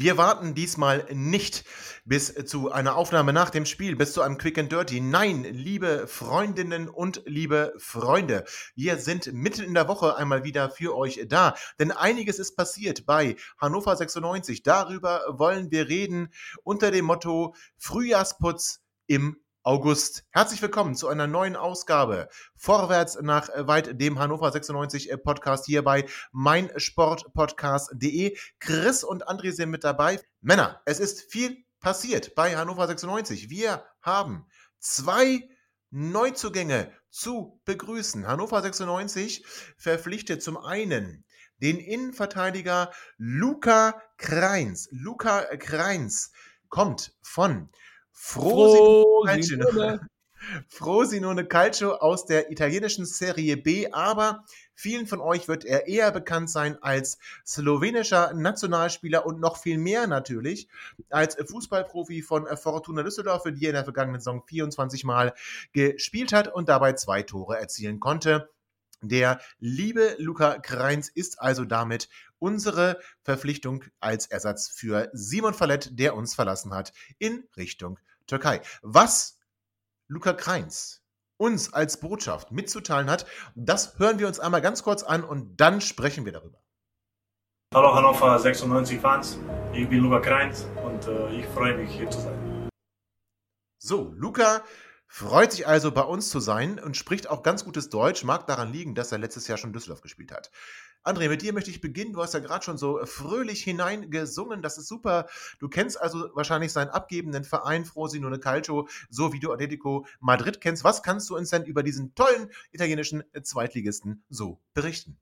Wir warten diesmal nicht bis zu einer Aufnahme nach dem Spiel, bis zu einem Quick and Dirty. Nein, liebe Freundinnen und liebe Freunde, wir sind mitten in der Woche einmal wieder für euch da, denn einiges ist passiert bei Hannover 96. Darüber wollen wir reden unter dem Motto Frühjahrsputz im August. Herzlich willkommen zu einer neuen Ausgabe Vorwärts nach weit dem Hannover 96 Podcast hier bei meinsportpodcast.de. Chris und André sind mit dabei. Männer, es ist viel passiert bei Hannover 96. Wir haben zwei Neuzugänge zu begrüßen. Hannover 96 verpflichtet zum einen den Innenverteidiger Luca Kreins. Luca Kreins kommt von Frosinone. Frosinone Calcio aus der italienischen Serie B, aber vielen von euch wird er eher bekannt sein als slowenischer Nationalspieler und noch viel mehr natürlich als Fußballprofi von Fortuna Düsseldorf, für die er in der vergangenen Saison 24 Mal gespielt hat und dabei zwei Tore erzielen konnte. Der liebe Luca Kreins ist also damit unsere Verpflichtung als Ersatz für Simon Fallett, der uns verlassen hat, in Richtung Türkei. Was Luca Kreins uns als Botschaft mitzuteilen hat, das hören wir uns einmal ganz kurz an und dann sprechen wir darüber. Hallo Hannover 96 Fans, ich bin Luca Kreins und äh, ich freue mich hier zu sein. So, Luca freut sich also bei uns zu sein und spricht auch ganz gutes Deutsch, mag daran liegen, dass er letztes Jahr schon Düsseldorf gespielt hat. André, mit dir möchte ich beginnen. Du hast ja gerade schon so fröhlich hineingesungen. Das ist super. Du kennst also wahrscheinlich seinen abgebenden Verein Frosinone Calcio, so wie du Atletico Madrid kennst. Was kannst du uns denn über diesen tollen italienischen Zweitligisten so berichten?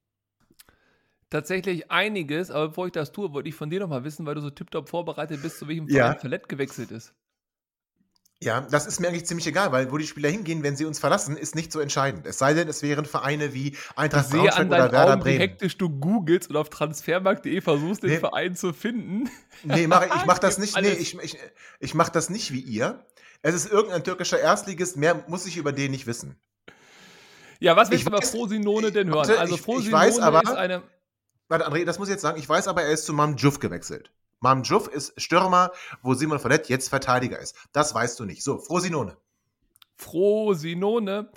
Tatsächlich einiges, aber bevor ich das tue, wollte ich von dir nochmal wissen, weil du so tiptop vorbereitet bist, zu welchem Verein ja. Verlet gewechselt ist. Ja, das ist mir eigentlich ziemlich egal, weil wo die Spieler hingehen, wenn sie uns verlassen, ist nicht so entscheidend. Es sei denn, es wären Vereine wie Eintracht ich Braunschweig oder Werder Augen, Bremen. Wie hektisch du googelst und auf transfermarkt.de versuchst, den nee. Verein zu finden. Nee, mach, ich mach das nicht. Nee, ich, ich, ich mach das nicht wie ihr. Es ist irgendein türkischer Erstligist, mehr muss ich über den nicht wissen. Ja, was willst ich du über Frosinone denn hören? Warte, also Frosinone ich, ich weiß aber, ist eine. Warte, André, das muss ich jetzt sagen. Ich weiß aber, er ist zu Mamdjouf gewechselt. Mamdjouf ist Stürmer, wo Simon Follett jetzt Verteidiger ist. Das weißt du nicht. So, Frosinone. Frosinone.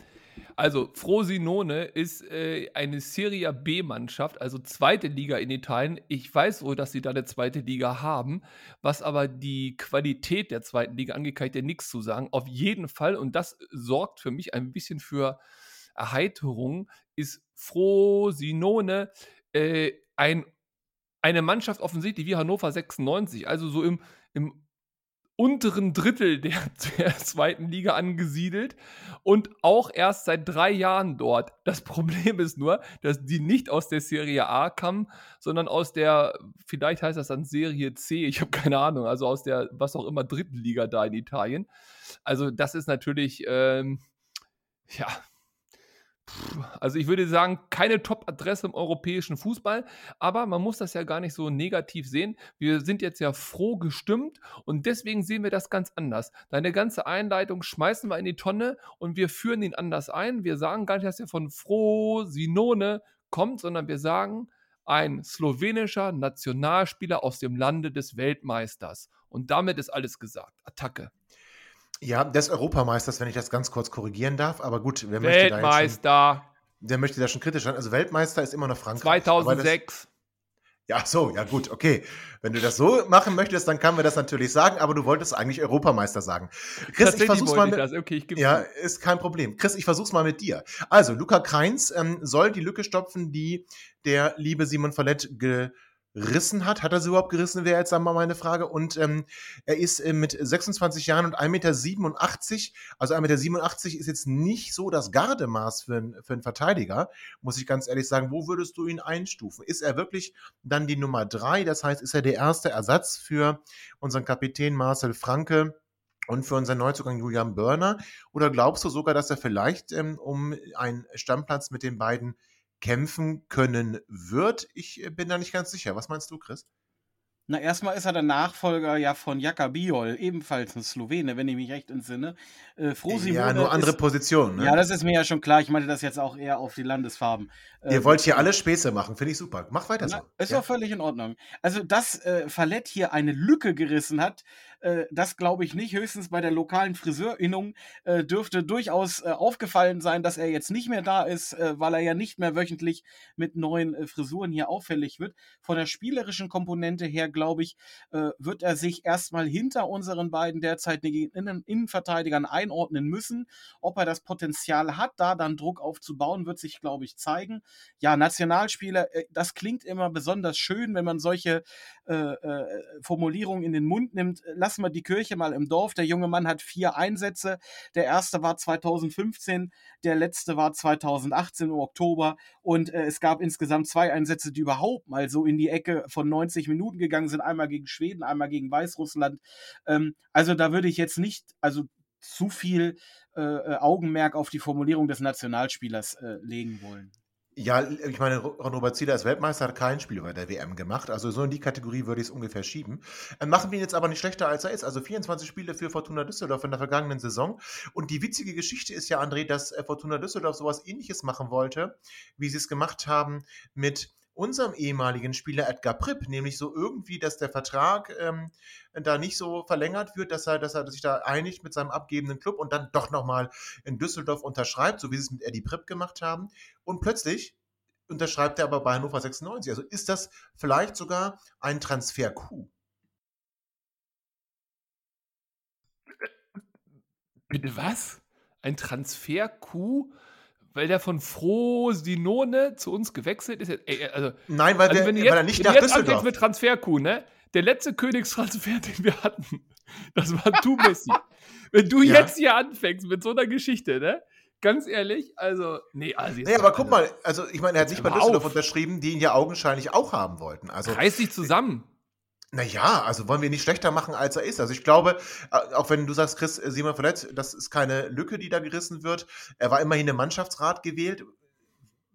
Also, Frosinone ist äh, eine Serie B-Mannschaft, also zweite Liga in Italien. Ich weiß wohl, dass sie da eine zweite Liga haben. Was aber die Qualität der zweiten Liga angeht, kann ich dir nichts zu sagen. Auf jeden Fall, und das sorgt für mich ein bisschen für Erheiterung, ist Frosinone äh, ein eine Mannschaft offensichtlich wie Hannover 96, also so im, im unteren Drittel der, der, zweiten Liga angesiedelt und auch erst seit drei Jahren dort. Das Problem ist nur, dass die nicht aus der Serie A kamen, sondern aus der, vielleicht heißt das dann Serie C, ich habe keine Ahnung, also aus der, was auch immer, dritten Liga da in Italien. Also das ist natürlich, ähm, ja, also ich würde sagen, keine Top-Adresse im europäischen Fußball, aber man muss das ja gar nicht so negativ sehen. Wir sind jetzt ja froh gestimmt und deswegen sehen wir das ganz anders. Deine ganze Einleitung schmeißen wir in die Tonne und wir führen ihn anders ein. Wir sagen gar nicht, dass er von Frosinone kommt, sondern wir sagen, ein slowenischer Nationalspieler aus dem Lande des Weltmeisters. Und damit ist alles gesagt. Attacke. Ja, des Europameisters, wenn ich das ganz kurz korrigieren darf. Aber gut, wer möchte da Weltmeister. Der möchte da schon kritisch sein. Also Weltmeister ist immer noch Frankreich. 2006. ja, so, ja gut, okay. Wenn du das so machen möchtest, dann kann wir das natürlich sagen, aber du wolltest eigentlich Europameister sagen. Chris, ich versuch's mal mit, das. Okay, Ja, ist kein Problem. Chris, ich versuch's mal mit dir. Also, Luca Kreins ähm, soll die Lücke stopfen, die der liebe Simon Fallett ge gerissen hat. Hat er sie überhaupt gerissen, wäre jetzt einmal meine Frage. Und ähm, er ist äh, mit 26 Jahren und 1,87 Meter, also 1,87 Meter ist jetzt nicht so das Gardemaß für, für einen Verteidiger, muss ich ganz ehrlich sagen. Wo würdest du ihn einstufen? Ist er wirklich dann die Nummer drei? Das heißt, ist er der erste Ersatz für unseren Kapitän Marcel Franke? Und für unseren Neuzugang Julian Börner? Oder glaubst du sogar, dass er vielleicht ähm, um einen Stammplatz mit den beiden kämpfen können wird. Ich äh, bin da nicht ganz sicher. Was meinst du, Chris? Na, erstmal ist er der Nachfolger ja von Jaka Biol, ebenfalls ein Slowene, wenn ich mich recht entsinne. Äh, Frosimone ja, nur andere Positionen. Ne? Ja, das ist mir ja schon klar. Ich meinte das jetzt auch eher auf die Landesfarben. Ihr äh, wollt hier alle Späße machen, finde ich super. Mach weiter na, so. Ist ja. doch völlig in Ordnung. Also, dass äh, Fallett hier eine Lücke gerissen hat, äh, das glaube ich nicht. Höchstens bei der lokalen Friseurinnung äh, dürfte durchaus äh, aufgefallen sein, dass er jetzt nicht mehr da ist, äh, weil er ja nicht mehr wöchentlich mit neuen äh, Frisuren hier auffällig wird. Von der spielerischen Komponente her, glaube ich, wird er sich erstmal hinter unseren beiden derzeitigen Innen Innenverteidigern einordnen müssen. Ob er das Potenzial hat, da dann Druck aufzubauen, wird sich, glaube ich, zeigen. Ja, Nationalspieler, das klingt immer besonders schön, wenn man solche Formulierungen in den Mund nimmt. Lass lassen wir die Kirche mal im Dorf. Der junge Mann hat vier Einsätze. Der erste war 2015, der letzte war 2018 im Oktober und äh, es gab insgesamt zwei Einsätze, die überhaupt mal so in die Ecke von 90 Minuten gegangen sind. Einmal gegen Schweden, einmal gegen Weißrussland. Ähm, also da würde ich jetzt nicht, also zu viel äh, äh Augenmerk auf die Formulierung des Nationalspielers äh, legen wollen. Ja, ich meine, Ron-Robert Zieler als Weltmeister hat kein Spiel bei der WM gemacht. Also so in die Kategorie würde ich es ungefähr schieben. Äh, machen wir ihn jetzt aber nicht schlechter, als er ist. Also 24 Spiele für Fortuna Düsseldorf in der vergangenen Saison. Und die witzige Geschichte ist ja, André, dass äh, Fortuna Düsseldorf sowas ähnliches machen wollte, wie sie es gemacht haben mit unserem ehemaligen Spieler Edgar Pripp, nämlich so irgendwie, dass der Vertrag ähm, da nicht so verlängert wird, dass er, dass er sich da einigt mit seinem abgebenden Club und dann doch nochmal in Düsseldorf unterschreibt, so wie sie es mit Eddie Pripp gemacht haben. Und plötzlich unterschreibt er aber bei Hannover 96. Also ist das vielleicht sogar ein Transfer-Coup? Bitte was? Ein Transfer-Coup? Weil der von Frosinone zu uns gewechselt ist. Ey, also, Nein, weil, also wir, jetzt, weil er nicht nach Düsseldorf. mit Transferkuh, ne? Der letzte Königstransfer, den wir hatten, das war du, Messi. wenn du ja. jetzt hier anfängst mit so einer Geschichte, ne? Ganz ehrlich, also, nee, also Nee, aber guck mal, also ich meine, er hat nicht bei Düsseldorf auf. unterschrieben, die ihn ja augenscheinlich auch haben wollten. Also, Reiß dich zusammen. Naja, also wollen wir nicht schlechter machen, als er ist. Also ich glaube, äh, auch wenn du sagst, Chris äh, Simon verletzt, das ist keine Lücke, die da gerissen wird. Er war immerhin im Mannschaftsrat gewählt.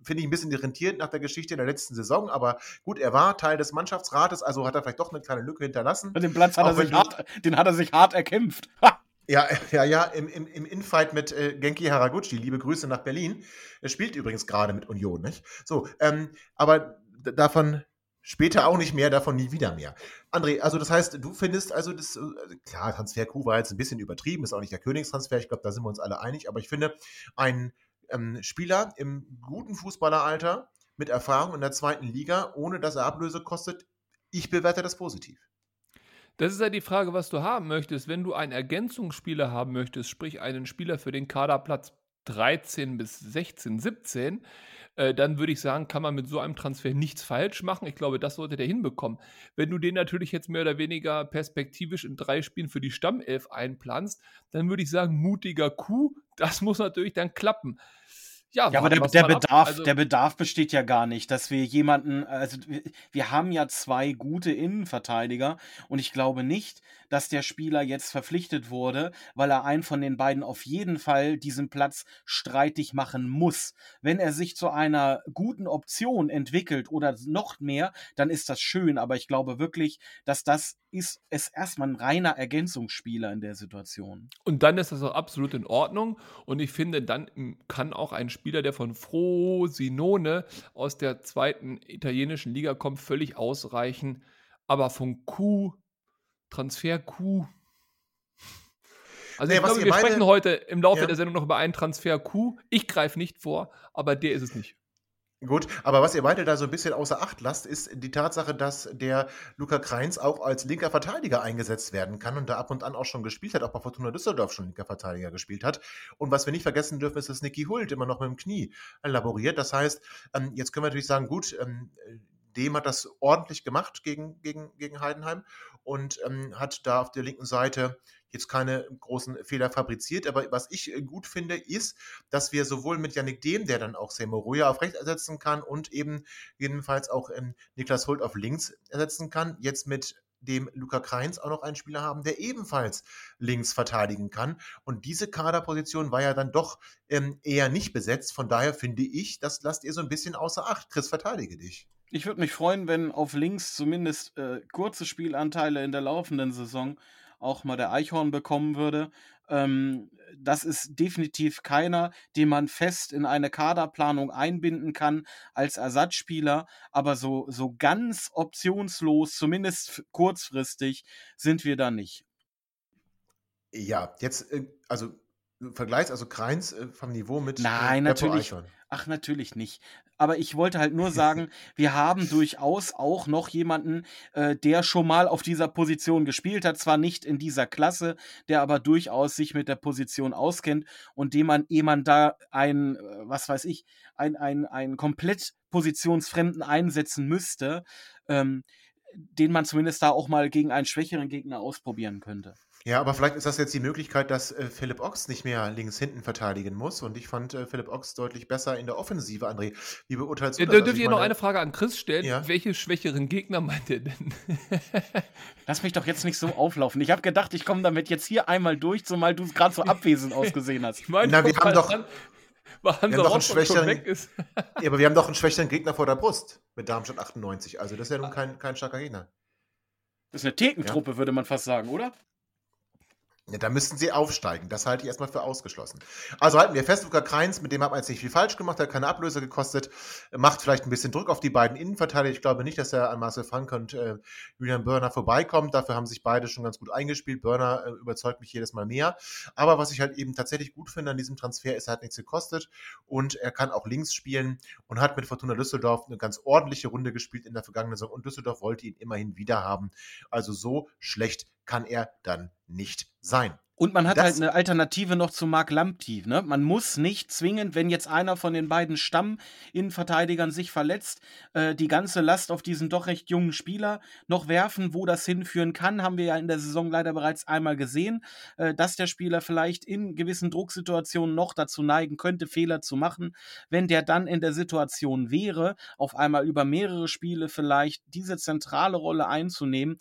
Finde ich ein bisschen irritierend nach der Geschichte der letzten Saison, aber gut, er war Teil des Mannschaftsrates, also hat er vielleicht doch eine kleine Lücke hinterlassen. Den Platz hat er sich hart, den hat er sich hart erkämpft. Ja, ja, ja, im, im, im Infight mit äh, Genki Haraguchi, liebe Grüße nach Berlin. Er spielt übrigens gerade mit Union, nicht? So, ähm, aber davon Später auch nicht mehr, davon nie wieder mehr. André, also das heißt, du findest also das, äh, klar, Transfer Q war jetzt ein bisschen übertrieben, ist auch nicht der Königstransfer, ich glaube, da sind wir uns alle einig, aber ich finde, ein ähm, Spieler im guten Fußballeralter mit Erfahrung in der zweiten Liga, ohne dass er Ablöse kostet, ich bewerte das positiv. Das ist ja die Frage, was du haben möchtest. Wenn du einen Ergänzungsspieler haben möchtest, sprich einen Spieler für den Kaderplatz 13 bis 16, 17, äh, dann würde ich sagen, kann man mit so einem Transfer nichts falsch machen. Ich glaube, das sollte der hinbekommen. Wenn du den natürlich jetzt mehr oder weniger perspektivisch in drei Spielen für die Stammelf einplanst, dann würde ich sagen, mutiger Coup, das muss natürlich dann klappen. Ja, ja aber der, der Bedarf, also, der Bedarf besteht ja gar nicht, dass wir jemanden, also wir, wir haben ja zwei gute Innenverteidiger und ich glaube nicht, dass der Spieler jetzt verpflichtet wurde, weil er einen von den beiden auf jeden Fall diesen Platz streitig machen muss. Wenn er sich zu einer guten Option entwickelt oder noch mehr, dann ist das schön, aber ich glaube wirklich, dass das ist es erstmal ein reiner Ergänzungsspieler in der Situation. Und dann ist das auch absolut in Ordnung und ich finde, dann kann auch ein Spieler, der von Frosinone aus der zweiten italienischen Liga kommt, völlig ausreichen. Aber von Q Transfer-Q. Also nee, ich glaube, wir meine, sprechen heute im Laufe ja. der Sendung noch über einen Transfer-Q. Ich greife nicht vor, aber der ist es nicht. Gut, aber was ihr beide da so ein bisschen außer Acht lasst, ist die Tatsache, dass der Luca Kreins auch als linker Verteidiger eingesetzt werden kann und da ab und an auch schon gespielt hat, auch bei Fortuna Düsseldorf schon linker Verteidiger gespielt hat. Und was wir nicht vergessen dürfen, ist, dass Niki Hult immer noch mit dem Knie laboriert. Das heißt, ähm, jetzt können wir natürlich sagen, gut, ähm, Dem hat das ordentlich gemacht gegen, gegen, gegen Heidenheim und ähm, hat da auf der linken Seite jetzt keine großen Fehler fabriziert. Aber was ich äh, gut finde, ist, dass wir sowohl mit Yannick Dehm, der dann auch Seymour Ruya auf rechts ersetzen kann und eben jedenfalls auch ähm, Niklas Hult auf links ersetzen kann, jetzt mit dem Luca Kreins auch noch einen Spieler haben, der ebenfalls links verteidigen kann. Und diese Kaderposition war ja dann doch ähm, eher nicht besetzt. Von daher finde ich, das lasst ihr so ein bisschen außer Acht. Chris, verteidige dich. Ich würde mich freuen, wenn auf links zumindest äh, kurze Spielanteile in der laufenden Saison auch mal der Eichhorn bekommen würde. Ähm, das ist definitiv keiner, den man fest in eine Kaderplanung einbinden kann als Ersatzspieler. Aber so, so ganz optionslos, zumindest kurzfristig, sind wir da nicht. Ja, jetzt, äh, also Vergleich, also Kreins äh, vom Niveau mit Nein, äh, natürlich. Eichhorn. Ach, natürlich nicht. Aber ich wollte halt nur sagen, wir haben durchaus auch noch jemanden, äh, der schon mal auf dieser Position gespielt hat. Zwar nicht in dieser Klasse, der aber durchaus sich mit der Position auskennt und dem man, ehe man da ein, äh, was weiß ich, ein, ein, ein komplett positionsfremden einsetzen müsste, ähm, den man zumindest da auch mal gegen einen schwächeren Gegner ausprobieren könnte. Ja, aber vielleicht ist das jetzt die Möglichkeit, dass äh, Philipp Ochs nicht mehr links hinten verteidigen muss. Und ich fand äh, Philipp Ochs deutlich besser in der Offensive, André. Wie beurteilst du äh, das? Dürft ihr noch eine Frage an Chris stellen? Ja? Welche schwächeren Gegner meint ihr denn? Lass mich doch jetzt nicht so auflaufen. Ich habe gedacht, ich komme damit jetzt hier einmal durch, zumal du es gerade so abwesend ausgesehen hast. Ich meine, Na, wir haben doch. An, wir haben doch einen schwächeren, ja, aber wir haben doch einen schwächeren Gegner vor der Brust mit Darmstadt 98. Also das ist ja nun kein, kein starker Gegner. Das ist eine Thekentruppe, ja. würde man fast sagen, oder? Ja, da müssten sie aufsteigen. Das halte ich erstmal für ausgeschlossen. Also halten wir fest, Luca Kreins, mit dem hat man jetzt nicht viel falsch gemacht, hat keine Ablöse gekostet, macht vielleicht ein bisschen Druck auf die beiden Innenverteidiger. Ich glaube nicht, dass er an Marcel Frank und äh, Julian Börner vorbeikommt. Dafür haben sich beide schon ganz gut eingespielt. Börner äh, überzeugt mich jedes Mal mehr. Aber was ich halt eben tatsächlich gut finde an diesem Transfer ist, er hat nichts gekostet und er kann auch links spielen und hat mit Fortuna Düsseldorf eine ganz ordentliche Runde gespielt in der vergangenen Saison und Düsseldorf wollte ihn immerhin wieder haben. Also so schlecht kann er dann nicht sein. Und man hat das, halt eine Alternative noch zu Mark Lamptey. Ne? Man muss nicht zwingend, wenn jetzt einer von den beiden Stamm-Innenverteidigern sich verletzt, äh, die ganze Last auf diesen doch recht jungen Spieler noch werfen. Wo das hinführen kann, haben wir ja in der Saison leider bereits einmal gesehen, äh, dass der Spieler vielleicht in gewissen Drucksituationen noch dazu neigen könnte, Fehler zu machen. Wenn der dann in der Situation wäre, auf einmal über mehrere Spiele vielleicht diese zentrale Rolle einzunehmen,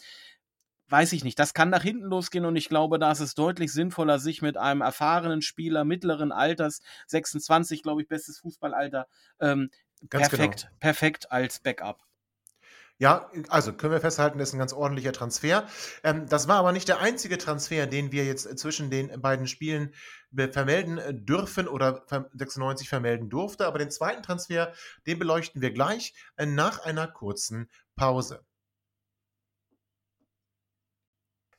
weiß ich nicht, das kann nach hinten losgehen und ich glaube, da ist es deutlich sinnvoller, sich mit einem erfahrenen Spieler mittleren Alters, 26, glaube ich, bestes Fußballalter, ähm, perfekt, genau. perfekt als Backup. Ja, also können wir festhalten, das ist ein ganz ordentlicher Transfer. Ähm, das war aber nicht der einzige Transfer, den wir jetzt zwischen den beiden Spielen vermelden äh, dürfen oder 96 vermelden durfte. Aber den zweiten Transfer, den beleuchten wir gleich äh, nach einer kurzen Pause.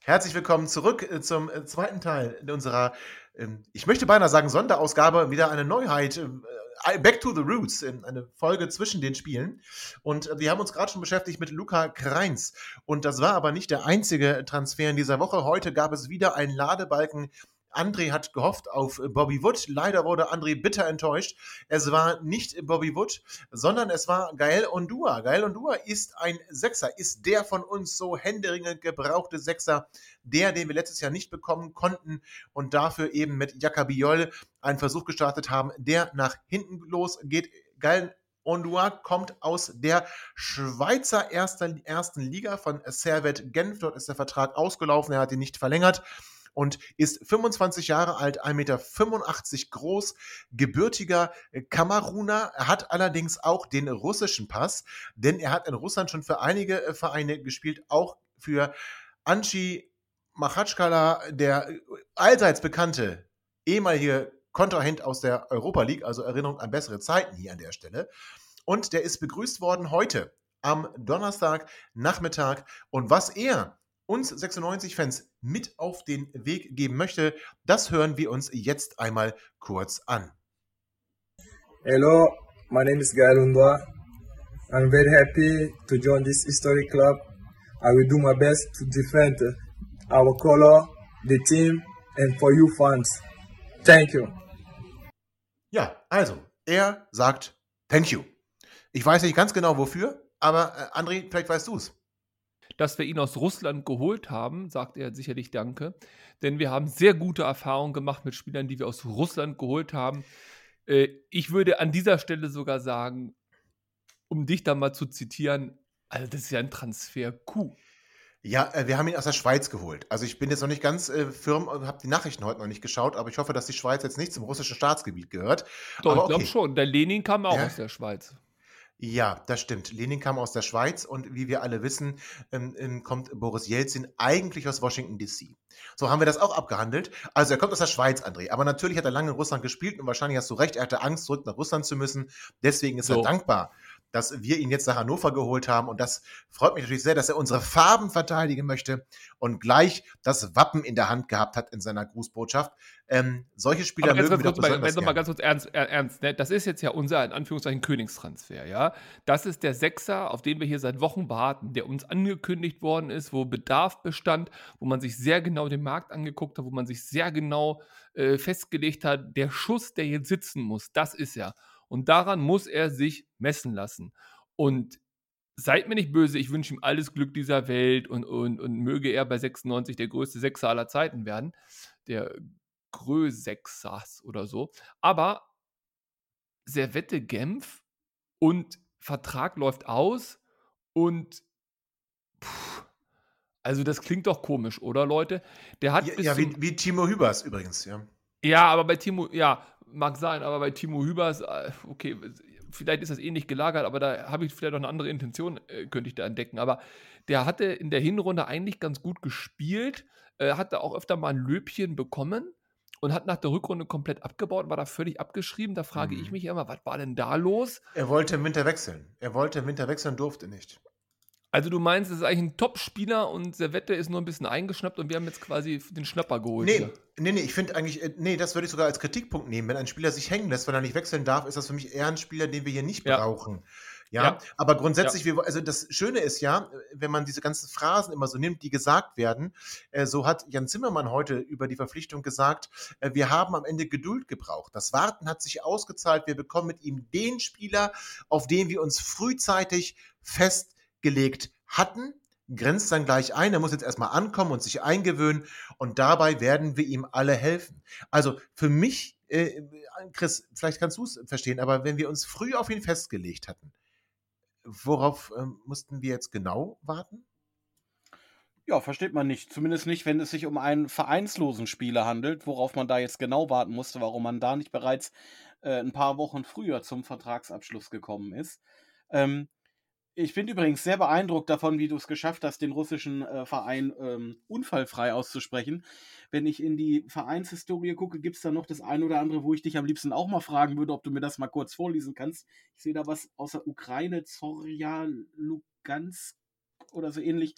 Herzlich willkommen zurück äh, zum äh, zweiten Teil unserer, ähm, ich möchte beinahe sagen, Sonderausgabe, wieder eine Neuheit. Ähm, äh, Back to the Roots, eine Folge zwischen den Spielen. Und wir haben uns gerade schon beschäftigt mit Luca Kreins. Und das war aber nicht der einzige Transfer in dieser Woche. Heute gab es wieder einen Ladebalken André hat gehofft auf Bobby Wood. Leider wurde André bitter enttäuscht. Es war nicht Bobby Wood, sondern es war Gael Ondua. Gael Ondua ist ein Sechser, ist der von uns so händeringend gebrauchte Sechser, der, den wir letztes Jahr nicht bekommen konnten und dafür eben mit Jacabiol einen Versuch gestartet haben, der nach hinten losgeht. Gael Ondua kommt aus der Schweizer ersten, ersten Liga von Servet Genf. Dort ist der Vertrag ausgelaufen, er hat ihn nicht verlängert und ist 25 Jahre alt, 1,85 Meter groß, gebürtiger Kameruner. Er hat allerdings auch den russischen Pass, denn er hat in Russland schon für einige äh, Vereine gespielt, auch für Anchi Machatschkala, der allseits bekannte ehemalige Kontrahent aus der Europa League, also Erinnerung an bessere Zeiten hier an der Stelle. Und der ist begrüßt worden heute am Donnerstag Nachmittag. Und was er uns 96-Fans mit auf den Weg geben möchte, das hören wir uns jetzt einmal kurz an. Hello, my name is Gael Undwa. I'm very happy to join this historic club. I will do my best to defend our color, the team and for you fans. Thank you. Ja, also, er sagt Thank you. Ich weiß nicht ganz genau wofür, Aber äh, André, vielleicht weißt du es. Dass wir ihn aus Russland geholt haben, sagt er sicherlich Danke. Denn wir haben sehr gute Erfahrungen gemacht mit Spielern, die wir aus Russland geholt haben. Äh, ich würde an dieser Stelle sogar sagen, um dich da mal zu zitieren, also das ist ja ein Transfer-Coup. Ja, äh, wir haben ihn aus der Schweiz geholt. Also ich bin jetzt noch nicht ganz äh, firm und habe die Nachrichten heute noch nicht geschaut, aber ich hoffe, dass die Schweiz jetzt nicht zum russischen Staatsgebiet gehört. Doch, aber ich glaube schon. Der Lenin kam auch Ja. aus der Schweiz. Ja, das stimmt. Lenin kam aus der Schweiz und wie wir alle wissen, ähm, ähm, kommt Boris Jelzin eigentlich aus Washington DC. So haben wir das auch abgehandelt. Also er kommt aus der Schweiz, André. Aber natürlich hat er lange in Russland gespielt und wahrscheinlich hast du recht, er hatte Angst, zurück nach Russland zu müssen. Deswegen ist So. er dankbar, dass wir ihn jetzt nach Hannover geholt haben. Und das freut mich natürlich sehr, dass er unsere Farben verteidigen möchte und gleich das Wappen in der Hand gehabt hat in seiner Grußbotschaft. Ähm, solche Spieler Aber ganz, mögen ganz wir kurz, mal, du mal ganz kurz ernst, er- ernst ne? das ist jetzt ja unser, in Anführungszeichen, Königstransfer, ja. Das ist der Sechser, auf den wir hier seit Wochen warten, der uns angekündigt worden ist, wo Bedarf bestand, wo man sich sehr genau den Markt angeguckt hat, wo man sich sehr genau äh, festgelegt hat, der Schuss, der jetzt sitzen muss, das ist er. Und daran muss er sich messen lassen. Und seid mir nicht böse, ich wünsche ihm alles Glück dieser Welt und, und, und möge er bei 96 der größte Sechser aller Zeiten werden. Der Grösexas oder so. Aber Servette Genf und Vertrag läuft aus und puh, also das klingt doch komisch, oder Leute? Der hat Ja, ja wie, wie Timo Hübers übrigens, ja. ja, aber bei Timo, ja, mag sein, aber bei Timo Hübers, äh, okay, vielleicht ist das ähnlich gelagert, aber da habe ich vielleicht noch eine andere Intention, äh, könnte ich da entdecken. Aber der hatte in der Hinrunde eigentlich ganz gut gespielt, äh, hatte auch öfter mal ein Löbchen bekommen und hat nach der Rückrunde komplett abgebaut, war da völlig abgeschrieben. Da frage ich Mhm. mich immer, was war denn da los? Er wollte im Winter wechseln. Er wollte im Winter wechseln, durfte nicht. Also du meinst, es ist eigentlich ein Top-Spieler und Servette ist nur ein bisschen eingeschnappt und wir haben jetzt quasi den Schnapper geholt. Nee, hier. Nee, nee, ich finde eigentlich, äh, nee, das würde ich sogar als Kritikpunkt nehmen. Wenn ein Spieler sich hängen lässt, weil er nicht wechseln darf, ist das für mich eher ein Spieler, den wir hier nicht Ja. brauchen. Ja, Ja. aber grundsätzlich, wir, also das Schöne ist ja, wenn man diese ganzen Phrasen immer so nimmt, die gesagt werden, äh, so hat Jan Zimmermann heute über die Verpflichtung gesagt, äh, wir haben am Ende Geduld gebraucht. Das Warten hat sich ausgezahlt. Wir bekommen mit ihm den Spieler, auf den wir uns frühzeitig festgelegt hatten. Grenzt dann gleich ein, er muss jetzt erstmal ankommen und sich eingewöhnen und dabei werden wir ihm alle helfen. Also für mich, äh, Chris, vielleicht kannst du es verstehen, aber wenn wir uns früh auf ihn festgelegt hatten, worauf ähm, mussten wir jetzt genau warten? Ja, versteht man nicht. Zumindest nicht, wenn es sich um einen vereinslosen Spieler handelt, worauf man da jetzt genau warten musste, warum man da nicht bereits äh, ein paar Wochen früher zum Vertragsabschluss gekommen ist. Ähm, ich bin übrigens sehr beeindruckt davon, wie du es geschafft hast, den russischen äh, Verein ähm, unfallfrei auszusprechen. Wenn ich in die Vereinshistorie gucke, gibt es da noch das eine oder andere, wo ich dich am liebsten auch mal fragen würde, ob du mir das mal kurz vorlesen kannst. Ich sehe da was aus der Ukraine, Zorja, Lugansk oder so ähnlich.